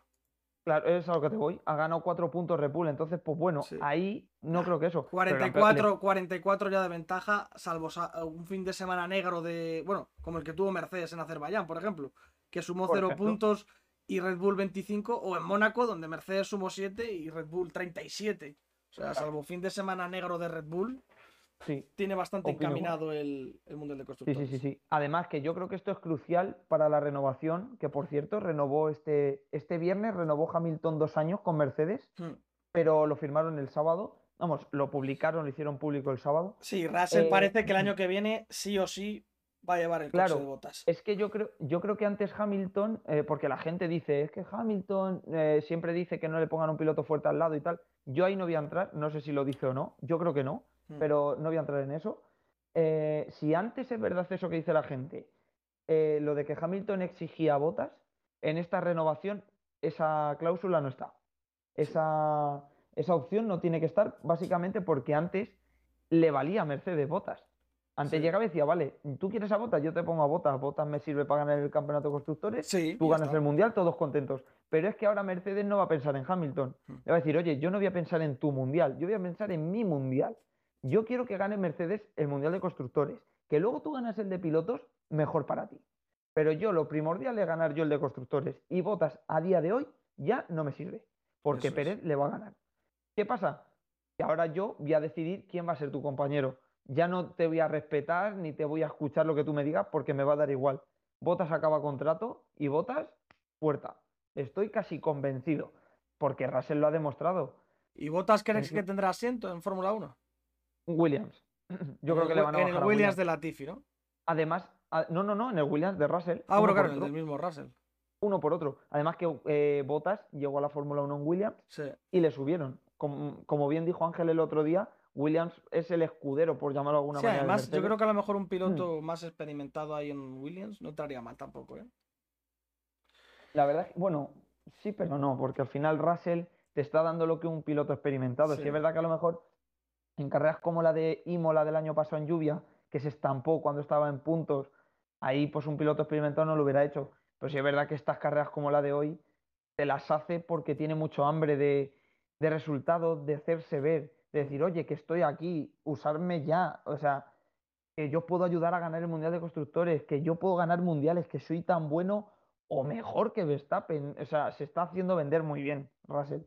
Claro, es a lo que te voy. Ha ganado cuatro puntos Red Bull, entonces, pues bueno, ahí no creo que eso. 44, 44 ya de ventaja, salvo un fin de semana negro de. Bueno, como el que tuvo Mercedes en Azerbaiyán, por ejemplo, que sumó cero puntos y Red Bull 25, o en Mónaco, donde Mercedes sumó 7 y Red Bull 37. O sea, salvo fin de semana negro de Red Bull, sí. tiene bastante encaminado el, el Mundial de Constructores. Sí, sí, sí, sí. Además que yo creo que esto es crucial para la renovación, que por cierto renovó este, este viernes, renovó Hamilton dos años con Mercedes, hmm. pero lo firmaron el sábado. Vamos, lo publicaron, lo hicieron público el sábado. Sí, Russell eh, parece que el año que viene sí o sí va a llevar el claro, de botas. Es que yo creo, yo creo que antes Hamilton, eh, porque la gente dice, es que Hamilton eh, siempre dice que no le pongan un piloto fuerte al lado y tal. Yo ahí no voy a entrar, no sé si lo dice o no, yo creo que no, hmm. pero no voy a entrar en eso. Eh, si antes es verdad eso que dice la gente, lo de que Hamilton exigía botas, en esta renovación esa cláusula no está. Esa, esa opción no tiene que estar básicamente porque antes le valía Mercedes botas. Antes llegaba y decía, vale, tú quieres a Botas, yo te pongo a Botas, Botas me sirve para ganar el campeonato de constructores, tú ganas el mundial, todos contentos. Pero es que ahora Mercedes no va a pensar en Hamilton. Hmm. Le va a decir, oye, yo no voy a pensar en tu mundial, yo voy a pensar en mi mundial. Yo quiero que gane Mercedes el mundial de constructores. Que luego tú ganas el de pilotos, mejor para ti. Pero yo lo primordial es ganar yo el de constructores. Y Botas a día de hoy ya no me sirve. Porque Pérez le va a ganar. ¿Qué pasa? Que ahora yo voy a decidir quién va a ser tu compañero ya no te voy a respetar ni te voy a escuchar lo que tú me digas porque me va a dar igual. Botas acaba contrato y Botas puerta. Estoy casi convencido porque Russell lo ha demostrado. ¿Y Botas crees que tendrá asiento en Fórmula 1? Williams. Yo creo que le van a En el Williams, de Latifi, ¿no? Además, no, no, no, en el Williams de Russell. Ah, bueno, claro, en el del mismo Russell. Uno por otro. Además que eh, Botas llegó a la Fórmula 1 en Williams y le subieron. como bien dijo Ángel el otro día, Williams es el escudero, por llamarlo de alguna manera. Además, yo creo que a lo mejor un piloto mm. más experimentado ahí en Williams no estaría mal tampoco, ¿eh? La verdad es que, bueno, sí, pero no, porque al final Russell te está dando lo que un piloto experimentado. Sí. es verdad que a lo mejor en carreras como la de Imola del año pasado en lluvia, que se estampó cuando estaba en puntos, ahí pues un piloto experimentado no lo hubiera hecho. Pero sí es verdad que estas carreras como la de hoy te las hace porque tiene mucho hambre de, de resultados, de hacerse ver decir, oye, que estoy aquí, usarme ya, o sea, que yo puedo ayudar a ganar el Mundial de Constructores, que yo puedo ganar mundiales, que soy tan bueno o mejor que Verstappen, o sea, se está haciendo vender muy bien Russell.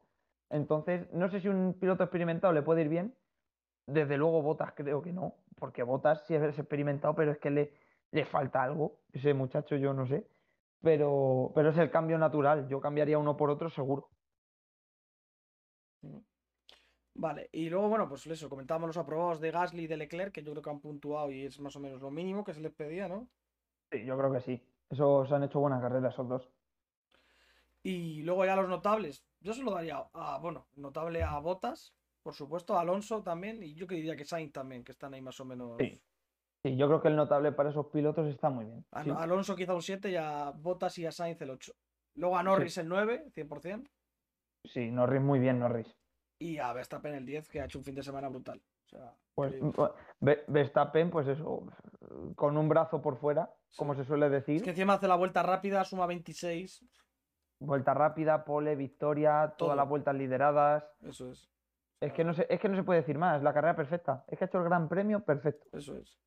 Entonces, no sé si un piloto experimentado le puede ir bien, desde luego Botas creo que no, porque Botas sí es experimentado, pero es que le, le falta algo, ese muchacho yo no sé, pero, pero es el cambio natural, yo cambiaría uno por otro seguro. Vale, y luego, bueno, pues eso, comentábamos los aprobados de Gasly y de Leclerc, que yo creo que han puntuado y es más o menos lo mínimo que se les pedía, ¿no? Sí, yo creo que sí. Eso se han hecho buena carrera esos dos. Y luego ya los notables. Yo se lo daría a, bueno, notable a Botas, por supuesto, Alonso también, y yo que diría que Sainz también, que están ahí más o menos. Sí. sí yo creo que el notable para esos pilotos está muy bien. A, Alonso quizá un 7 y a Botas y a Sainz el 8. Luego a Norris el 9, 100%. Sí, Norris muy bien, Norris y a Verstappen el 10, que ha hecho un fin de semana brutal. pues Verstappen, pues eso, con un brazo por fuera, como se suele decir. Es que encima hace la vuelta rápida, suma 26. Vuelta rápida, pole, victoria, todas las vueltas lideradas. Eso es. Es que, no se, es que no se puede decir más, la carrera perfecta. Es que ha hecho el gran premio perfecto. Eso es.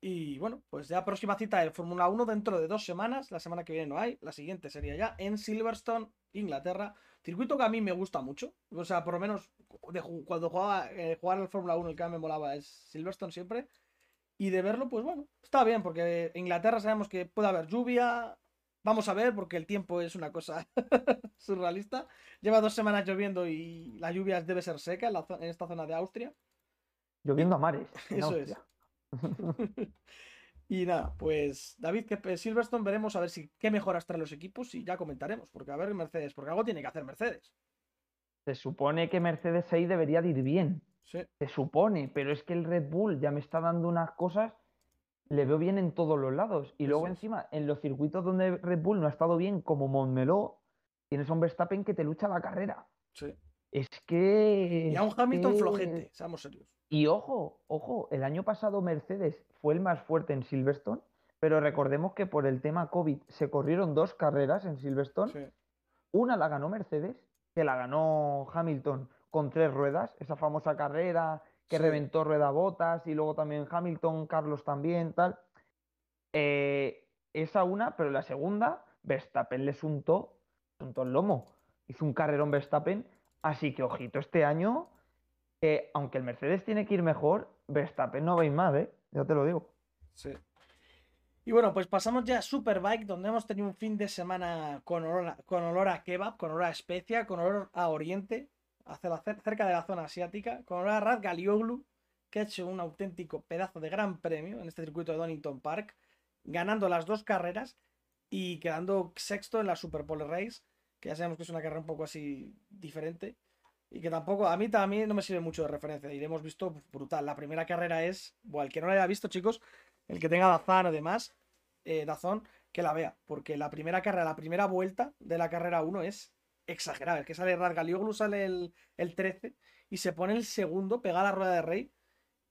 Y bueno, pues ya próxima cita de Fórmula 1 dentro de dos semanas. La semana que viene no hay. La siguiente sería ya en Silverstone, Inglaterra. Circuito que a mí me gusta mucho. O sea, por lo menos cuando jugaba eh, jugar al Fórmula 1, el que más me molaba es Silverstone siempre. Y de verlo, pues bueno, está bien, porque en Inglaterra sabemos que puede haber lluvia. Vamos a ver, porque el tiempo es una cosa surrealista. Lleva dos semanas lloviendo y la lluvia debe ser seca en, esta zona de Austria. Lloviendo a mares. Eso es. Y nada, pues David, que Silverstone veremos a ver si qué mejoras traen los equipos y ya comentaremos. Porque a ver Mercedes, porque algo tiene que hacer Mercedes. Se supone que Mercedes ahí debería de ir bien. Sí. Se supone, pero es que el Red Bull ya me está dando unas cosas, le veo bien en todos los lados. Y luego es. encima, en los circuitos donde Red Bull no ha estado bien, como Montmeló, tienes a un Verstappen que te lucha la carrera. Sí. Es que... Y a un Hamilton que- flojete, seamos serios. Y ojo, ojo, el año pasado Mercedes fue el más fuerte en Silverstone, pero recordemos que por el tema COVID se corrieron dos carreras en Silverstone. Sí. Una la ganó Mercedes, que la ganó Hamilton con tres ruedas, esa famosa carrera que Sí. reventó rueda botas y luego también Hamilton, Carlos también, tal. Eh, esa una, pero la segunda, Verstappen le untó, untó el lomo. Hizo un carrerón Verstappen, así que ojito este año, que aunque el Mercedes tiene que ir mejor, Verstappen no va a ir mal, ¿eh? Ya te lo digo. Sí. Y bueno, pues pasamos ya a Superbike, donde hemos tenido un fin de semana con olor a, con olor a kebab, con olor a especia, con olor a oriente, hacia cerca de la zona asiática, con Rad Galioglu, que ha hecho un auténtico pedazo de gran premio en este circuito de Donington Park, ganando las dos carreras y quedando sexto en la Super Pole Race, que ya sabemos que es una carrera un poco así diferente. Y que tampoco, a mí también no me sirve mucho de referencia. Y le hemos visto brutal. La primera carrera es, bueno, el que no la haya visto, chicos, el que tenga Dazan o demás, eh, Dazón, que la vea. Porque la primera carrera, la primera vuelta de la carrera 1 es exagerada. El que sale Radgalioglu sale el, el 13 y se pone el segundo, pega la rueda de rey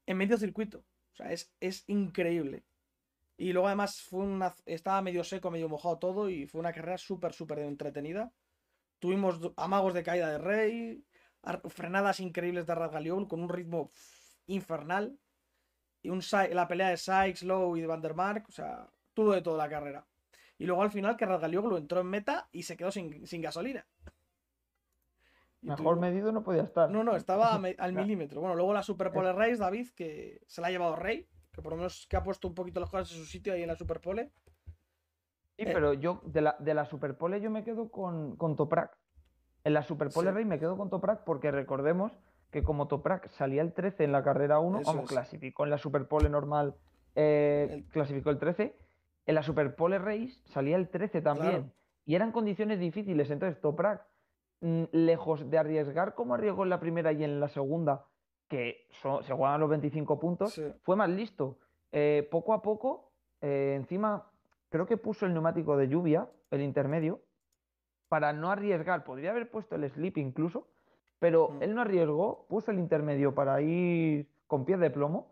en medio circuito. O sea, es, es increíble. Y luego además fue una, estaba medio seco, medio mojado todo y fue una carrera súper, súper entretenida. Tuvimos amagos de caída de rey, frenadas increíbles de Radgalioglu con un ritmo infernal. Y un, la pelea de Sykes, Lowe y de Van der o sea, todo de toda la carrera. Y luego al final que Radgalioglu entró en meta y se quedó sin, sin gasolina. Mejor medido no podía estar. no, no, estaba al milímetro. Bueno, luego la Super Pole Race, David, que se la ha llevado Rey, que por lo menos que ha puesto un poquito las cosas en su sitio ahí en la Super Pole. Sí, Eh. pero yo de la, de la Superpole yo me quedo con, con Toprak. En la Superpole Sí. Rey me quedo con Toprak porque recordemos que como Toprak salía el 13 en la carrera 1, Eso vamos, es. clasificó en la Superpole normal, eh, El- clasificó el 13, en la Superpole Race salía el 13 también. Claro. Y eran condiciones difíciles, entonces Toprak, lejos de arriesgar como arriesgó en la primera y en la segunda, que se juegan los 25 puntos, Sí. fue más listo. Eh, poco a poco, eh, encima, creo que puso el neumático de lluvia, el intermedio, para no arriesgar. Podría haber puesto el slip incluso, pero Mm. él no arriesgó, puso el intermedio para ir con pies de plomo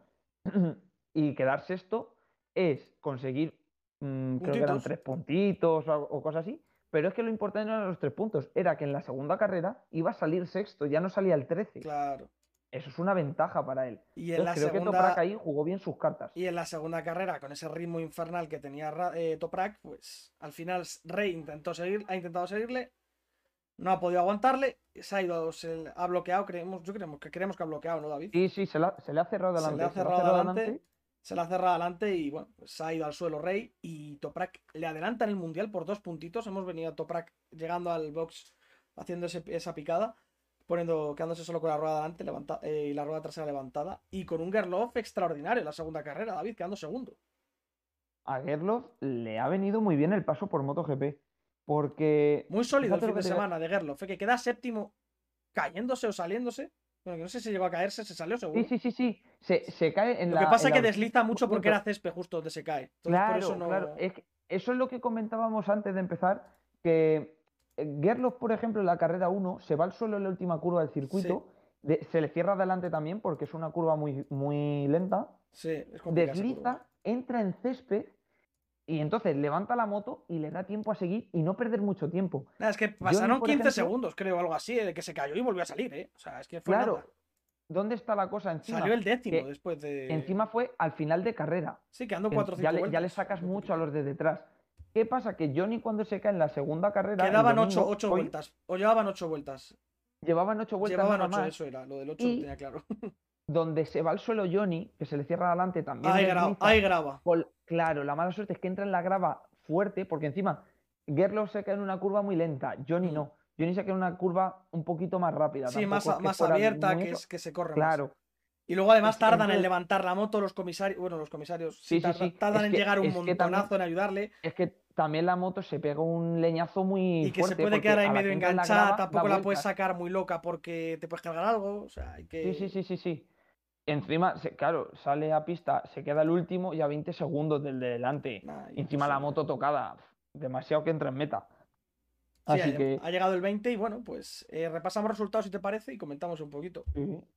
y quedar sexto es conseguir, mm, creo que eran tres puntitos o, o cosas así. Pero es que lo importante no eran los tres puntos, era que en la segunda carrera iba a salir sexto, ya no salía el 13. Claro. Eso es una ventaja para él. Y en la creo que segunda. Toprak ahí jugó bien sus cartas. Y en la segunda carrera, con ese ritmo infernal que tenía eh, Toprak, pues al final Rey intentó seguir, ha intentado seguirle, no ha podido aguantarle, se ha ido, se ha bloqueado, creemos, yo creemos que creemos que ha bloqueado, ¿no, David? Sí, sí, se, la- se le ha cerrado Se delante. le ha se le cerrado cerrado adelante, delante. Se la ha cerrado adelante y bueno, pues se ha ido al suelo Rey y Toprak le adelanta en el Mundial por dos puntitos. Hemos venido a Toprak llegando al box haciendo ese- esa picada, poniendo, quedándose solo con la rueda delante levanta, eh, y la rueda trasera levantada y con un Gerloff extraordinario en la segunda carrera, David, quedando segundo. A Gerloff le ha venido muy bien el paso por MotoGP. Porque. Muy sólido el fin de semana de Gerloff, eh, que queda séptimo cayéndose o saliéndose. Bueno, que no sé si llegó a caerse, se salió seguro. Sí, sí, sí, sí. Se, se cae en Lo la. que pasa es que la- desliza mucho porque era césped justo donde se cae. Entonces, por Claro, eso no... claro. Es que eso es lo que comentábamos antes de empezar. Que eh, Gerloff, por ejemplo, en la carrera 1 se va al suelo en la última curva del circuito. de- se le cierra adelante también porque es una curva muy, muy lenta. Sí, es desliza, entra en césped y entonces levanta la moto y le da tiempo a seguir y no perder mucho tiempo. Nada, es que pasaron por 15 ejemplo- segundos, creo, algo así, de que se cayó y volvió a salir, ¿eh? O sea, es que fue Claro, nada. ¿dónde está la cosa encima? Salió el décimo que después de. Encima fue al final de carrera. Sí, quedando que 4 o 5 ya, le, ya le sacas mucho a los de detrás. ¿Qué pasa? Que Johnny cuando se cae en la segunda carrera... Quedaban 8 domingo, ocho hoy vueltas. O llevaban 8 vueltas. Llevaban ocho vueltas Llevaban nada 8, más, eso era. Lo del 8 Y- lo tenía claro. donde se va al suelo Johnny, que se le cierra adelante también. Ahí, gra-. Col- Claro, la mala suerte es que entra en la grava fuerte, porque encima Gerloff se cae en una curva muy lenta, Johnny Mm. no. Johnny se cae en una curva un poquito más rápida. Sí, más, es que más abierta, que, eso. es, que se corre más. Claro. Y luego además tardan en levantar la moto los comisarios, bueno, los comisarios Sí, sí, tardan, sí. tardan Es en que- llegar un también- montonazo en ayudarle Es que también la moto se pega un leñazo muy y que se puede quedar ahí la medio la enganchada, grava, tampoco da la puedes sacar muy loca porque te puedes cargar algo, o sea, hay que... Sí, sí, sí, sí, sí. Encima, se- claro, sale a pista, se queda el último y a 20 segundos del de delante. Nah, encima la moto tocada, demasiado que entra en meta. Sí, Así ha, que. ha llegado el 20 y bueno, pues eh, repasamos resultados si te parece y comentamos un poquito.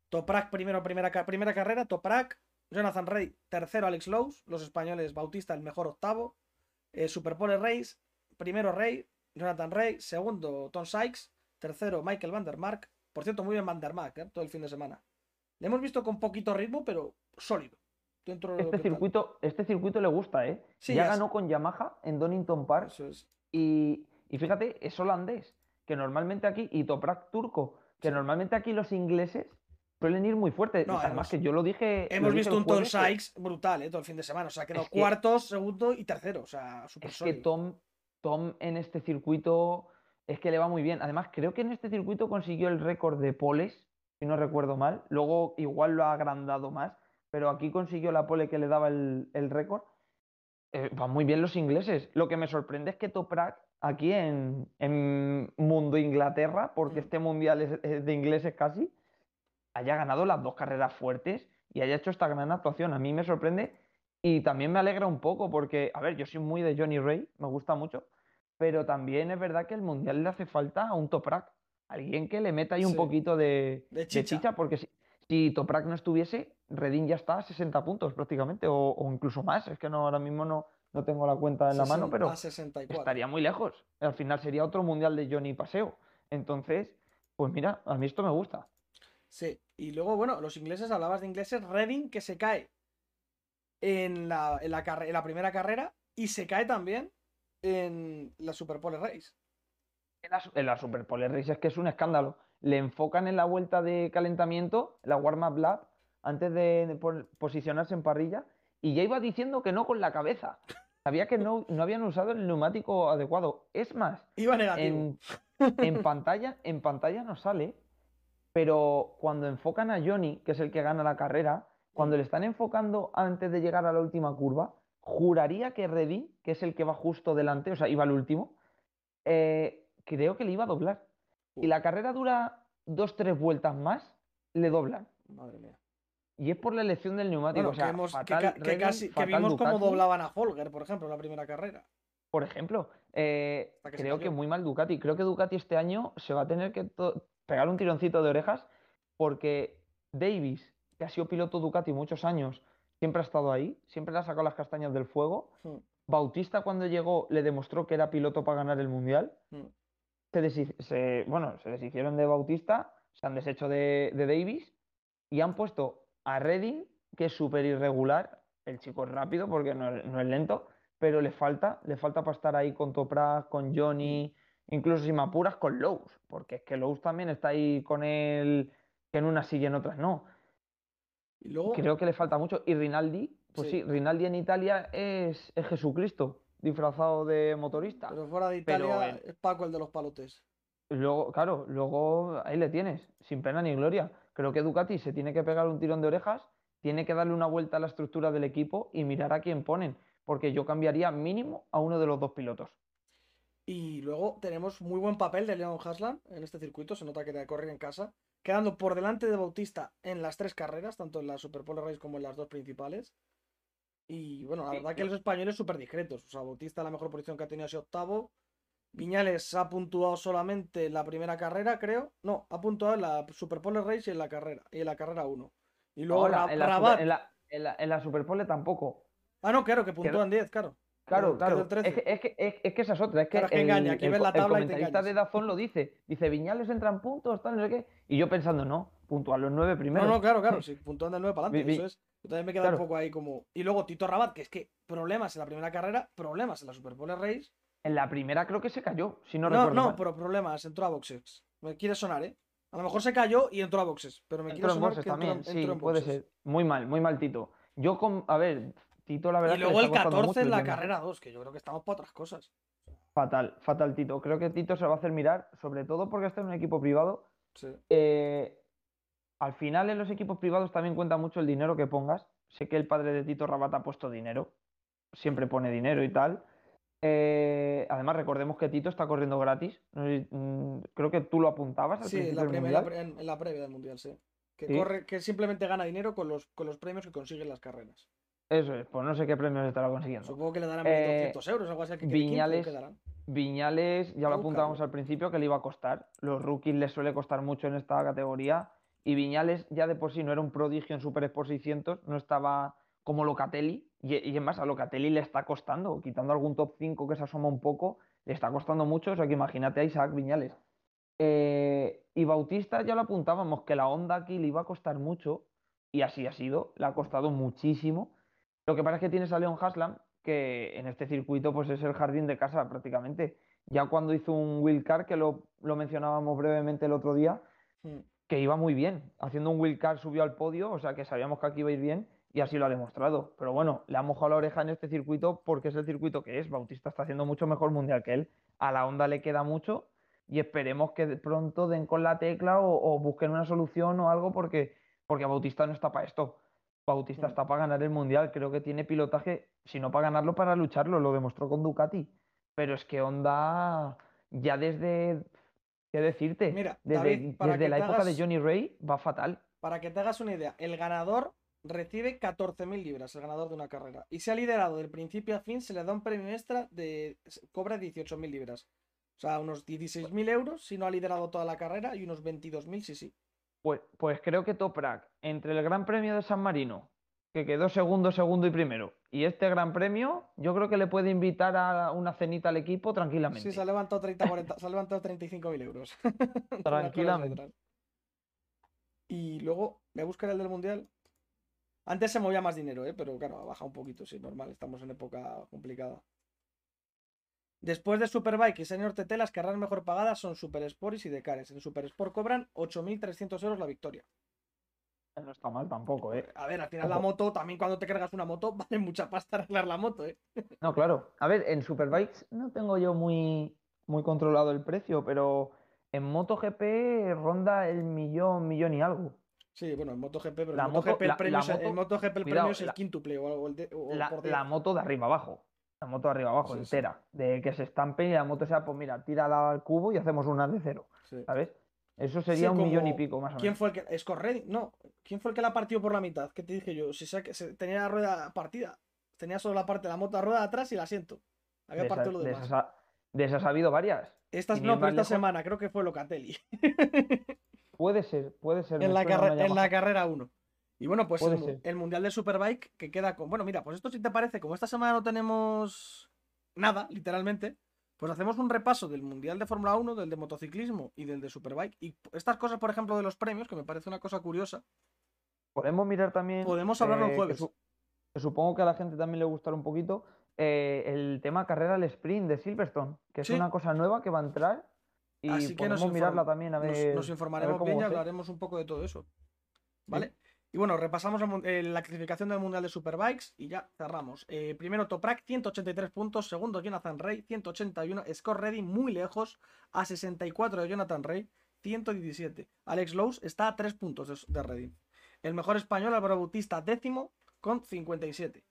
Toprak primero, primera, primera carrera, Toprak, Jonathan Rey, tercero Alex Lowe's, los españoles Bautista el mejor octavo, eh, Superpole Race, primero Rey, Jonathan Rey, segundo Tom Sykes, tercero Michael Van der Mark, por cierto muy bien Van der Mark, eh, todo el fin de semana. Le hemos visto con poquito ritmo, pero sólido. Dentro de Este tal. circuito, este circuito le gusta, ¿eh? Sí, ya ganó con Yamaha en Donington Park Eso es. y, y fíjate, es holandés, que normalmente aquí, y Toprak turco, que Sí. normalmente aquí los ingleses suelen ir muy fuerte. No, Además que yo lo dije. lo Hemos dije visto un Tom que- Sykes brutal, eh, todo el fin de semana. O sea, quedado Es que- cuartos, segundo y tercero. O sea, súper Es que. Tom, Tom en este circuito es que le va muy bien. Además, creo que en este circuito consiguió el récord de poles, si no recuerdo mal. Luego igual lo ha agrandado más, pero aquí consiguió la pole que le daba el, el récord. Eh, van muy bien los ingleses. Lo que me sorprende es que Toprak aquí en, en Mundo Inglaterra, porque Mm. este mundial es, es de ingleses casi, haya ganado las dos carreras fuertes y haya hecho esta gran actuación. A mí me sorprende y también me alegra un poco porque, a ver, yo soy muy de Johnny Ray, me gusta mucho, pero también es verdad que el mundial le hace falta a un Toprak, alguien que le meta ahí un poquito de, De de chicha. porque si, si Toprak no estuviese, Redín ya está a 60 puntos prácticamente, o, o incluso más. Es que no, ahora mismo no, no tengo la cuenta en la mano, 60 pero a 64. estaría muy lejos. Al final sería otro mundial de Johnny Paseo. Entonces, pues mira, a mí esto me gusta. Sí, y luego, bueno, los ingleses, hablabas de ingleses, Redding que se cae en la, en la, en la primera carrera y se cae también en la Superpole Race. En la, en la Super Pole Race es que es un escándalo. Le enfocan en la vuelta de calentamiento, la warm-up lap, antes de, posicionarse en parrilla, y ya iba diciendo que no con la cabeza. Sabía que no, no habían usado el neumático adecuado. Es más, Iba negativo. en, en pantalla, en pantalla no sale, pero cuando enfocan a Johnny, que es el que gana la carrera, cuando le están enfocando antes de llegar a la última curva, juraría que Reddy, que es el que va justo delante, o sea, iba al último, eh, creo que le iba a doblar. Y la carrera dura dos, tres vueltas más, le doblan. Madre mía. Y es por la elección del neumático. Bueno, o sea, que, hemos- fatal casi, que vimos cómo doblaban a Folger, por ejemplo, en la primera carrera. Por ejemplo, eh, creo que muy mal Ducati. Creo que Ducati este año se va a tener que pegar un tironcito de orejas porque Davis, que ha sido piloto Ducati muchos años, siempre ha estado ahí, siempre le ha sacado las castañas del fuego. Hmm, Bautista cuando llegó le demostró que era piloto para ganar el Mundial. hmm. Se, bueno, se deshicieron de Bautista, se han deshecho de, de Davis y han puesto a Redding, que es súper irregular. El chico es rápido porque no es, no es lento, pero le falta, le falta para estar ahí con Toprak, con Johnny, incluso si me apuras con Lowe's, porque es que Lowe's también está ahí con él, que en unas sí y en otras no. Y luego, Creo que le falta mucho. Y Rinaldi, pues Sí. sí, Rinaldi en Italia es, es Jesucristo, disfrazado de motorista. pero fuera de pero Italia, es Paco el de los palotes. Luego, claro, luego ahí le tienes, sin pena ni gloria. Creo que Ducati se tiene que pegar un tirón de orejas, tiene que darle una vuelta a la estructura del equipo y mirar a quién ponen, porque yo cambiaría mínimo a uno de los dos pilotos. Y luego tenemos muy buen papel de Leon Haslam en este circuito, se nota que te corre en casa, quedando por delante de Bautista en las tres carreras, tanto en la Superpole Race como en las dos principales. Y bueno, la Sí, verdad que los españoles súper discretos. O sea, Bautista la mejor posición que ha tenido sido octavo. Viñales ha puntuado solamente en la primera carrera, creo. No, ha puntuado en la Superpole Race y en la carrera, y en la carrera 1. Y luego Ahora, Ra- en, la super- Rabat. en la, en la- en la Superpole tampoco. Ah, no, claro, que puntúa en 10, claro. Claro, claro. el 13. Es que, es, que, es, es que esa es otra. Es que, Claro, es engaña, aquí el ves la el tabla y te comentarista de. Dazón lo dice. Dice, Viñales entran puntos, tal, no sé qué. Y yo pensando, no, puntuar los nueve primero. No, no, claro, claro, sí, puntúan del 9 para adelante, eso es. Yo también me queda Claro. un poco ahí como. Y luego Tito Rabat, que es que problemas en la primera carrera, problemas en la Superpole Race. En la primera creo que se cayó, si no, No, recuerdo no, mal. pero problemas, entró a boxes. Me quiere sonar, ¿eh? A lo mejor se cayó y entró a boxes, pero me Entró quiere en sonar boxes que también, entró sí, en puede boxes. ser. Muy mal, muy mal Tito. Yo con, a ver, Tito la verdad Y que luego el está costando 14 mucho en el la carrera 2, que yo creo que estamos para otras cosas. Fatal, fatal Tito. Creo que Tito se va a hacer mirar, sobre todo porque está en un equipo privado. Sí. Eh, al final en los equipos privados también cuenta mucho el dinero que pongas. Sé que el padre de Tito Rabat ha puesto dinero, siempre pone dinero y tal. Eh, además, recordemos que Tito está corriendo gratis. Mm, creo que tú lo apuntabas al Sí, principio la en, la previa del mundial, sí. Que Sí. corre, que simplemente gana dinero con los, con los premios que consiguen las carreras. Eso es, pues no sé qué premios estará consiguiendo. Supongo que le darán Eh, 1.200 euros, algo así. que quede quinto, ¿o Viñales- qué darán? Viñales, ya lo apuntábamos al principio, que le iba a costar. Los rookies les suele costar mucho en esta categoría. Y Viñales ya de por sí no era un prodigio en Super Sport 600, no estaba como Locatelli. Y, y más, a Locatelli le está costando, quitando algún top 5 que se asoma un poco, le está costando mucho. O sea que imagínate a Isaac Viñales. Eh, y Bautista ya lo apuntábamos, que la onda aquí le iba a costar mucho. Y así ha sido, le ha costado muchísimo. Lo que pasa es que tienes a Leon Haslam, que en este circuito pues es el jardín de casa prácticamente. Ya cuando hizo un wildcard, que lo, lo mencionábamos brevemente el otro día, Hmm. Que iba muy bien. Haciendo un wildcard subió al podio, o sea que sabíamos que aquí iba a ir bien y así lo ha demostrado. Pero bueno, le ha mojado la oreja en este circuito porque es el circuito que es. Bautista está haciendo mucho mejor mundial que él. A la Honda le queda mucho y esperemos que de pronto den con la tecla o, o busquen una solución o algo porque, porque Bautista no está para esto. Bautista Mm. está para ganar el mundial. Creo que tiene pilotaje, si no para ganarlo, para lucharlo. Lo demostró con Ducati. Pero es que Honda ya desde, ¿qué decirte? Mira, desde, David, para desde que la época de Johnny Ray va fatal. Para que te hagas una idea, el ganador recibe 14.000 libras, el ganador de una carrera. Y si ha liderado del principio a fin, se le da un premio extra de. se- cobra 18.000 libras. O sea, unos 16.000 euros si no ha liderado toda la carrera y unos 22.000 si sí. Pues, pues creo que Toprak, entre el Gran Premio de San Marino, que quedó segundo, segundo y primero, y este Gran Premio, yo creo que le puede invitar a una cenita al equipo tranquilamente. Sí, se ha levantado 30, 40, se ha levantado 35.000 euros. Tranquilamente. Y luego voy a buscar el del mundial. Antes se movía más dinero, ¿eh? pero claro, ha bajado un poquito, sí, normal, estamos en época complicada. Después de Superbike y Senior TT, las carreras mejor pagadas son Super Sport y Sidecares. En Super Sport cobran 8.300 euros la victoria. No está mal tampoco, ¿eh? A ver, al final la moto, también cuando te cargas una moto, vale mucha pasta arreglar la moto, ¿eh? No, claro. A ver, en Superbikes no tengo yo muy, muy controlado el precio, pero en MotoGP ronda el millón, millón y algo. Sí, bueno, en MotoGP, pero La en moto- MotoGP el la- premio, la es, en moto- MotoGP el cuidado, premio es el quíntuple o, algo, el de- o La, moto de arriba abajo. La moto de arriba abajo, Sí, sí. entera. De que se estampe y la moto sea, pues mira, tírala al cubo y hacemos una de cero. Sí. ¿Sabes? Eso sería un millón y pico más o ¿Quién menos. fue el que. Scorredi? No. ¿Quién fue el que la partió por la mitad? ¿Qué te dije yo? Si se, se- tenía la rueda partida. Tenía solo la parte de la moto, la rueda de atrás y el asiento. Había De, esa- partido lo de demás. esas, ha- de esas ha habido varias. Estas no, pero esta lejos, semana creo que fue Locatelli. Puede ser, puede ser. en, la carre- en la carrera 1. Y bueno, pues el, el Mundial de Superbike que queda con. Bueno, mira, pues esto si te parece, como esta semana no tenemos nada, literalmente, pues hacemos un repaso del Mundial de Fórmula 1, del de motociclismo y del de Superbike. Y estas cosas, por ejemplo, de los premios, que me parece una cosa curiosa, Podemos mirar también. podemos hablarlo el eh, que jueves. su- que supongo que a la gente también le gustará un poquito. eh, el tema carrera al sprint de Silverstone, que es Sí. una cosa nueva que va a entrar. Y Así que nos, podemos mirarla también a nos- ver. nos a ver informaremos bien y hablaremos un poco de todo eso. ¿Vale? Y bueno, repasamos eh, la clasificación del Mundial de Superbikes y ya cerramos. Eh, primero Toprak, 183 puntos. Segundo Jonathan Rey, 181. Scott Redding muy lejos, a 64 de Jonathan Rey, 117. Alex Lowe's está a 3 puntos de, de Redding. El mejor español, Álvaro Bautista, décimo, con 57.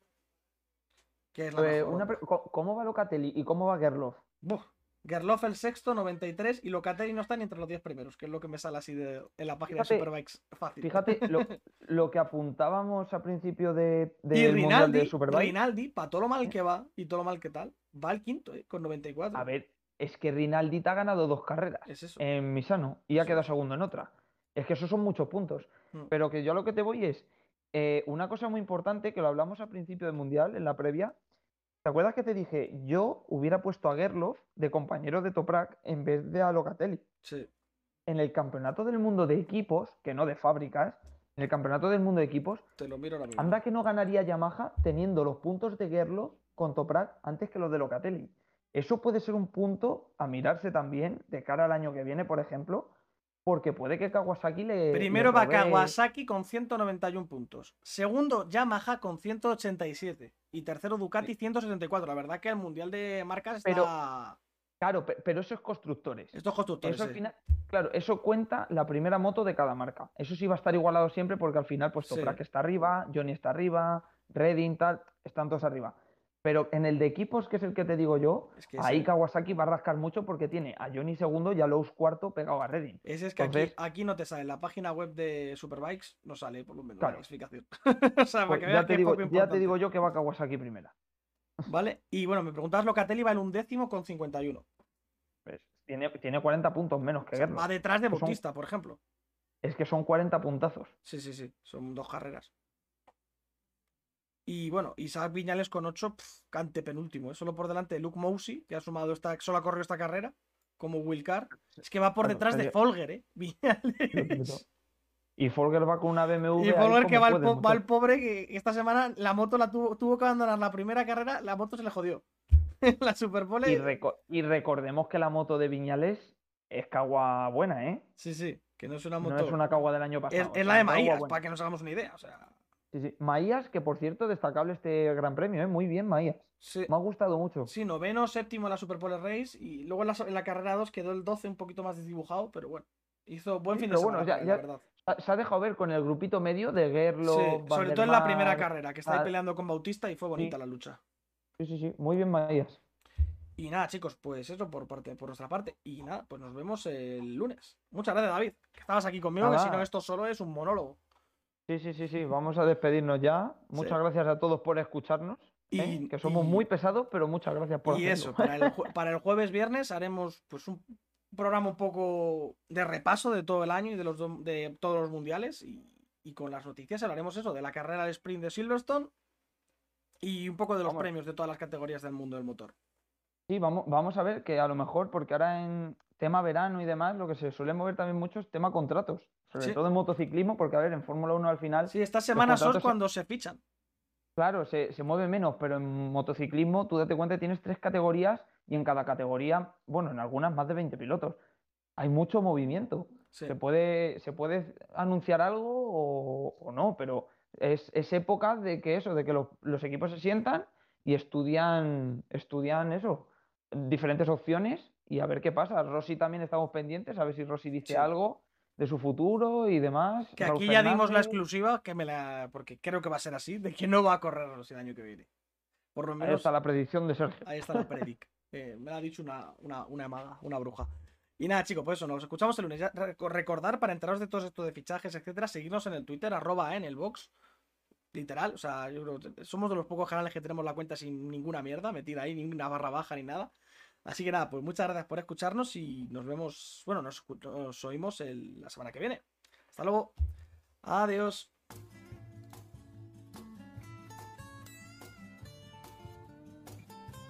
Que es la Eh, mejor una ¿Cómo va Locatelli y cómo va Gerloff? Buf. Gerloff el sexto, 93, y Locatelli no está ni entre los 10 primeros, que es lo que me sale así de, en la página de Superbikes. Fácil. Fíjate lo, lo que apuntábamos al principio de, y del Mundial de Rinaldi, Superbike. Rinaldi, para todo lo mal que va y todo lo mal que tal, va al quinto, eh, con 94. A ver, es que Rinaldi te ha ganado dos carreras es eso. en Misano y ha Sí. quedado segundo en otra. Es que esos son muchos puntos. Mm. Pero que yo a lo que te voy es eh, una cosa muy importante que lo hablamos al principio del Mundial, en la previa. ¿Te acuerdas que te dije, yo hubiera puesto a Gerloff de compañero de Toprak en vez de a Locatelli? Sí. En el campeonato del mundo de equipos, que no de fábricas, en el campeonato del mundo de equipos, Te lo miro ahora mismo. anda que no ganaría Yamaha teniendo los puntos de Gerloff con Toprak antes que los de Locatelli. Eso puede ser un punto a mirarse también de cara al año que viene, por ejemplo, porque puede que Kawasaki le. le Primero va Kawasaki con 191 puntos. Segundo, Yamaha con 187. Y tercero, Ducati 174. La verdad que el Mundial de Marcas está, Pero- Claro, pero eso es constructores. Estos constructores. Eso al final, claro, eso cuenta la primera moto de cada marca. Eso sí va a estar igualado siempre porque al final, pues Toprak está arriba, Johnny está arriba, Redding, tal, están todos arriba. Pero en el de equipos, que es el que te digo yo, ahí Kawasaki va a rascar mucho porque tiene a Johnny segundo y a Lowe's cuarto pegado a Redding. Ese es que aquí, no te sale. En la página web de Superbikes no sale, por lo menos, la clasificación. Pues ya, te digo, ya te digo yo que va Kawasaki primera. Vale, y bueno, me preguntabas Locatelli va en un décimo con 51. Pues tiene, tiene 40 puntos menos que Guerrero. Va detrás de Bautista, por ejemplo. Es que son 40 puntazos. Sí, sí, sí. Son dos carreras. Y bueno, Isaac Viñales con 8, cante penúltimo. ¿eh? Solo por delante de Luke Mousy, que ha sumado esta, solo ha corrido esta carrera, como Wilcar. Es que va por detrás de Folger, ¿eh? Viñales. Y Folger va con una BMW. Y Folger que va, el, pobre que esta semana la moto la tuvo, tuvo que abandonar la primera carrera, la moto se le jodió. la Superpole. Y, y, recordemos que la moto de Viñales es cagua buena, ¿eh? Sí, sí, que no es una moto. No es una cagua del año pasado. Es, la de Maías, para que nos hagamos una idea. O sea. Sí, sí. Maías, que por cierto, destacable este gran premio, ¿eh? Muy bien, Maías. Me ha gustado mucho. Sí, noveno, séptimo en la Superpole Race. Y luego en la, en la carrera 2 quedó el 12 un poquito más desdibujado, pero bueno. Hizo buen fin de semana, bueno, ya, la verdad se ha dejado ver con el grupito medio de Gerlo. Sí, sobre todo en la primera carrera, que está ahí peleando con Bautista y fue bonita la lucha. Sí, sí, sí. Muy bien, Maías. Y nada, chicos, pues eso por parte, por nuestra parte. Y nada, pues nos vemos el lunes. Muchas gracias, David, que estabas aquí conmigo, que si no, esto solo es un monólogo. Sí, sí, sí, sí. Vamos a despedirnos ya. Muchas gracias a todos por escucharnos. Y, ¿eh? que somos muy pesados, pero muchas gracias por Y eso, para el, para el jueves viernes haremos pues un programa un poco de repaso de todo el año y de, los de todos los mundiales. Y, con las noticias hablaremos eso, de la carrera de sprint de Silverstone y un poco de los premios de todas las categorías del mundo del motor. Sí, vamos, vamos a ver que a lo mejor, porque ahora en tema verano y demás, lo que se suele mover también mucho es tema contratos. Sobre todo en motociclismo, porque a ver, en Fórmula 1 al final. Sí, estas semanas son cuando se fichan. Claro, se, se, mueve menos, pero en motociclismo tú date cuenta que tienes tres categorías y en cada categoría, bueno, en algunas más de 20 pilotos. Hay mucho movimiento. Se, puede, se puede anunciar algo o, no, pero es, época de que eso, de que los, equipos se sientan y estudian, estudian eso, diferentes opciones y a ver qué pasa. Rossi también estamos pendientes, a ver si Rossi dice algo de su futuro y demás. Que aquí ya dimos la exclusiva, que me la. porque creo que va a ser así, de que no va a correr el año que viene. Por lo menos. Ahí está la predicción de Sergio. Ahí está la predic. Eh, me lo ha dicho una, una, maga, una bruja. Y nada, chicos, pues eso, nos escuchamos el lunes. recordar para enteraros de todo esto de fichajes, etcétera, seguirnos en el Twitter, arroba en el box. Literal, o sea, yo creo somos de los pocos canales que tenemos la cuenta sin ninguna mierda metida ahí, ni una barra baja ni nada. Así que nada, pues muchas gracias por escucharnos y nos vemos, bueno, nos, oímos la semana que viene. Hasta luego. Adiós.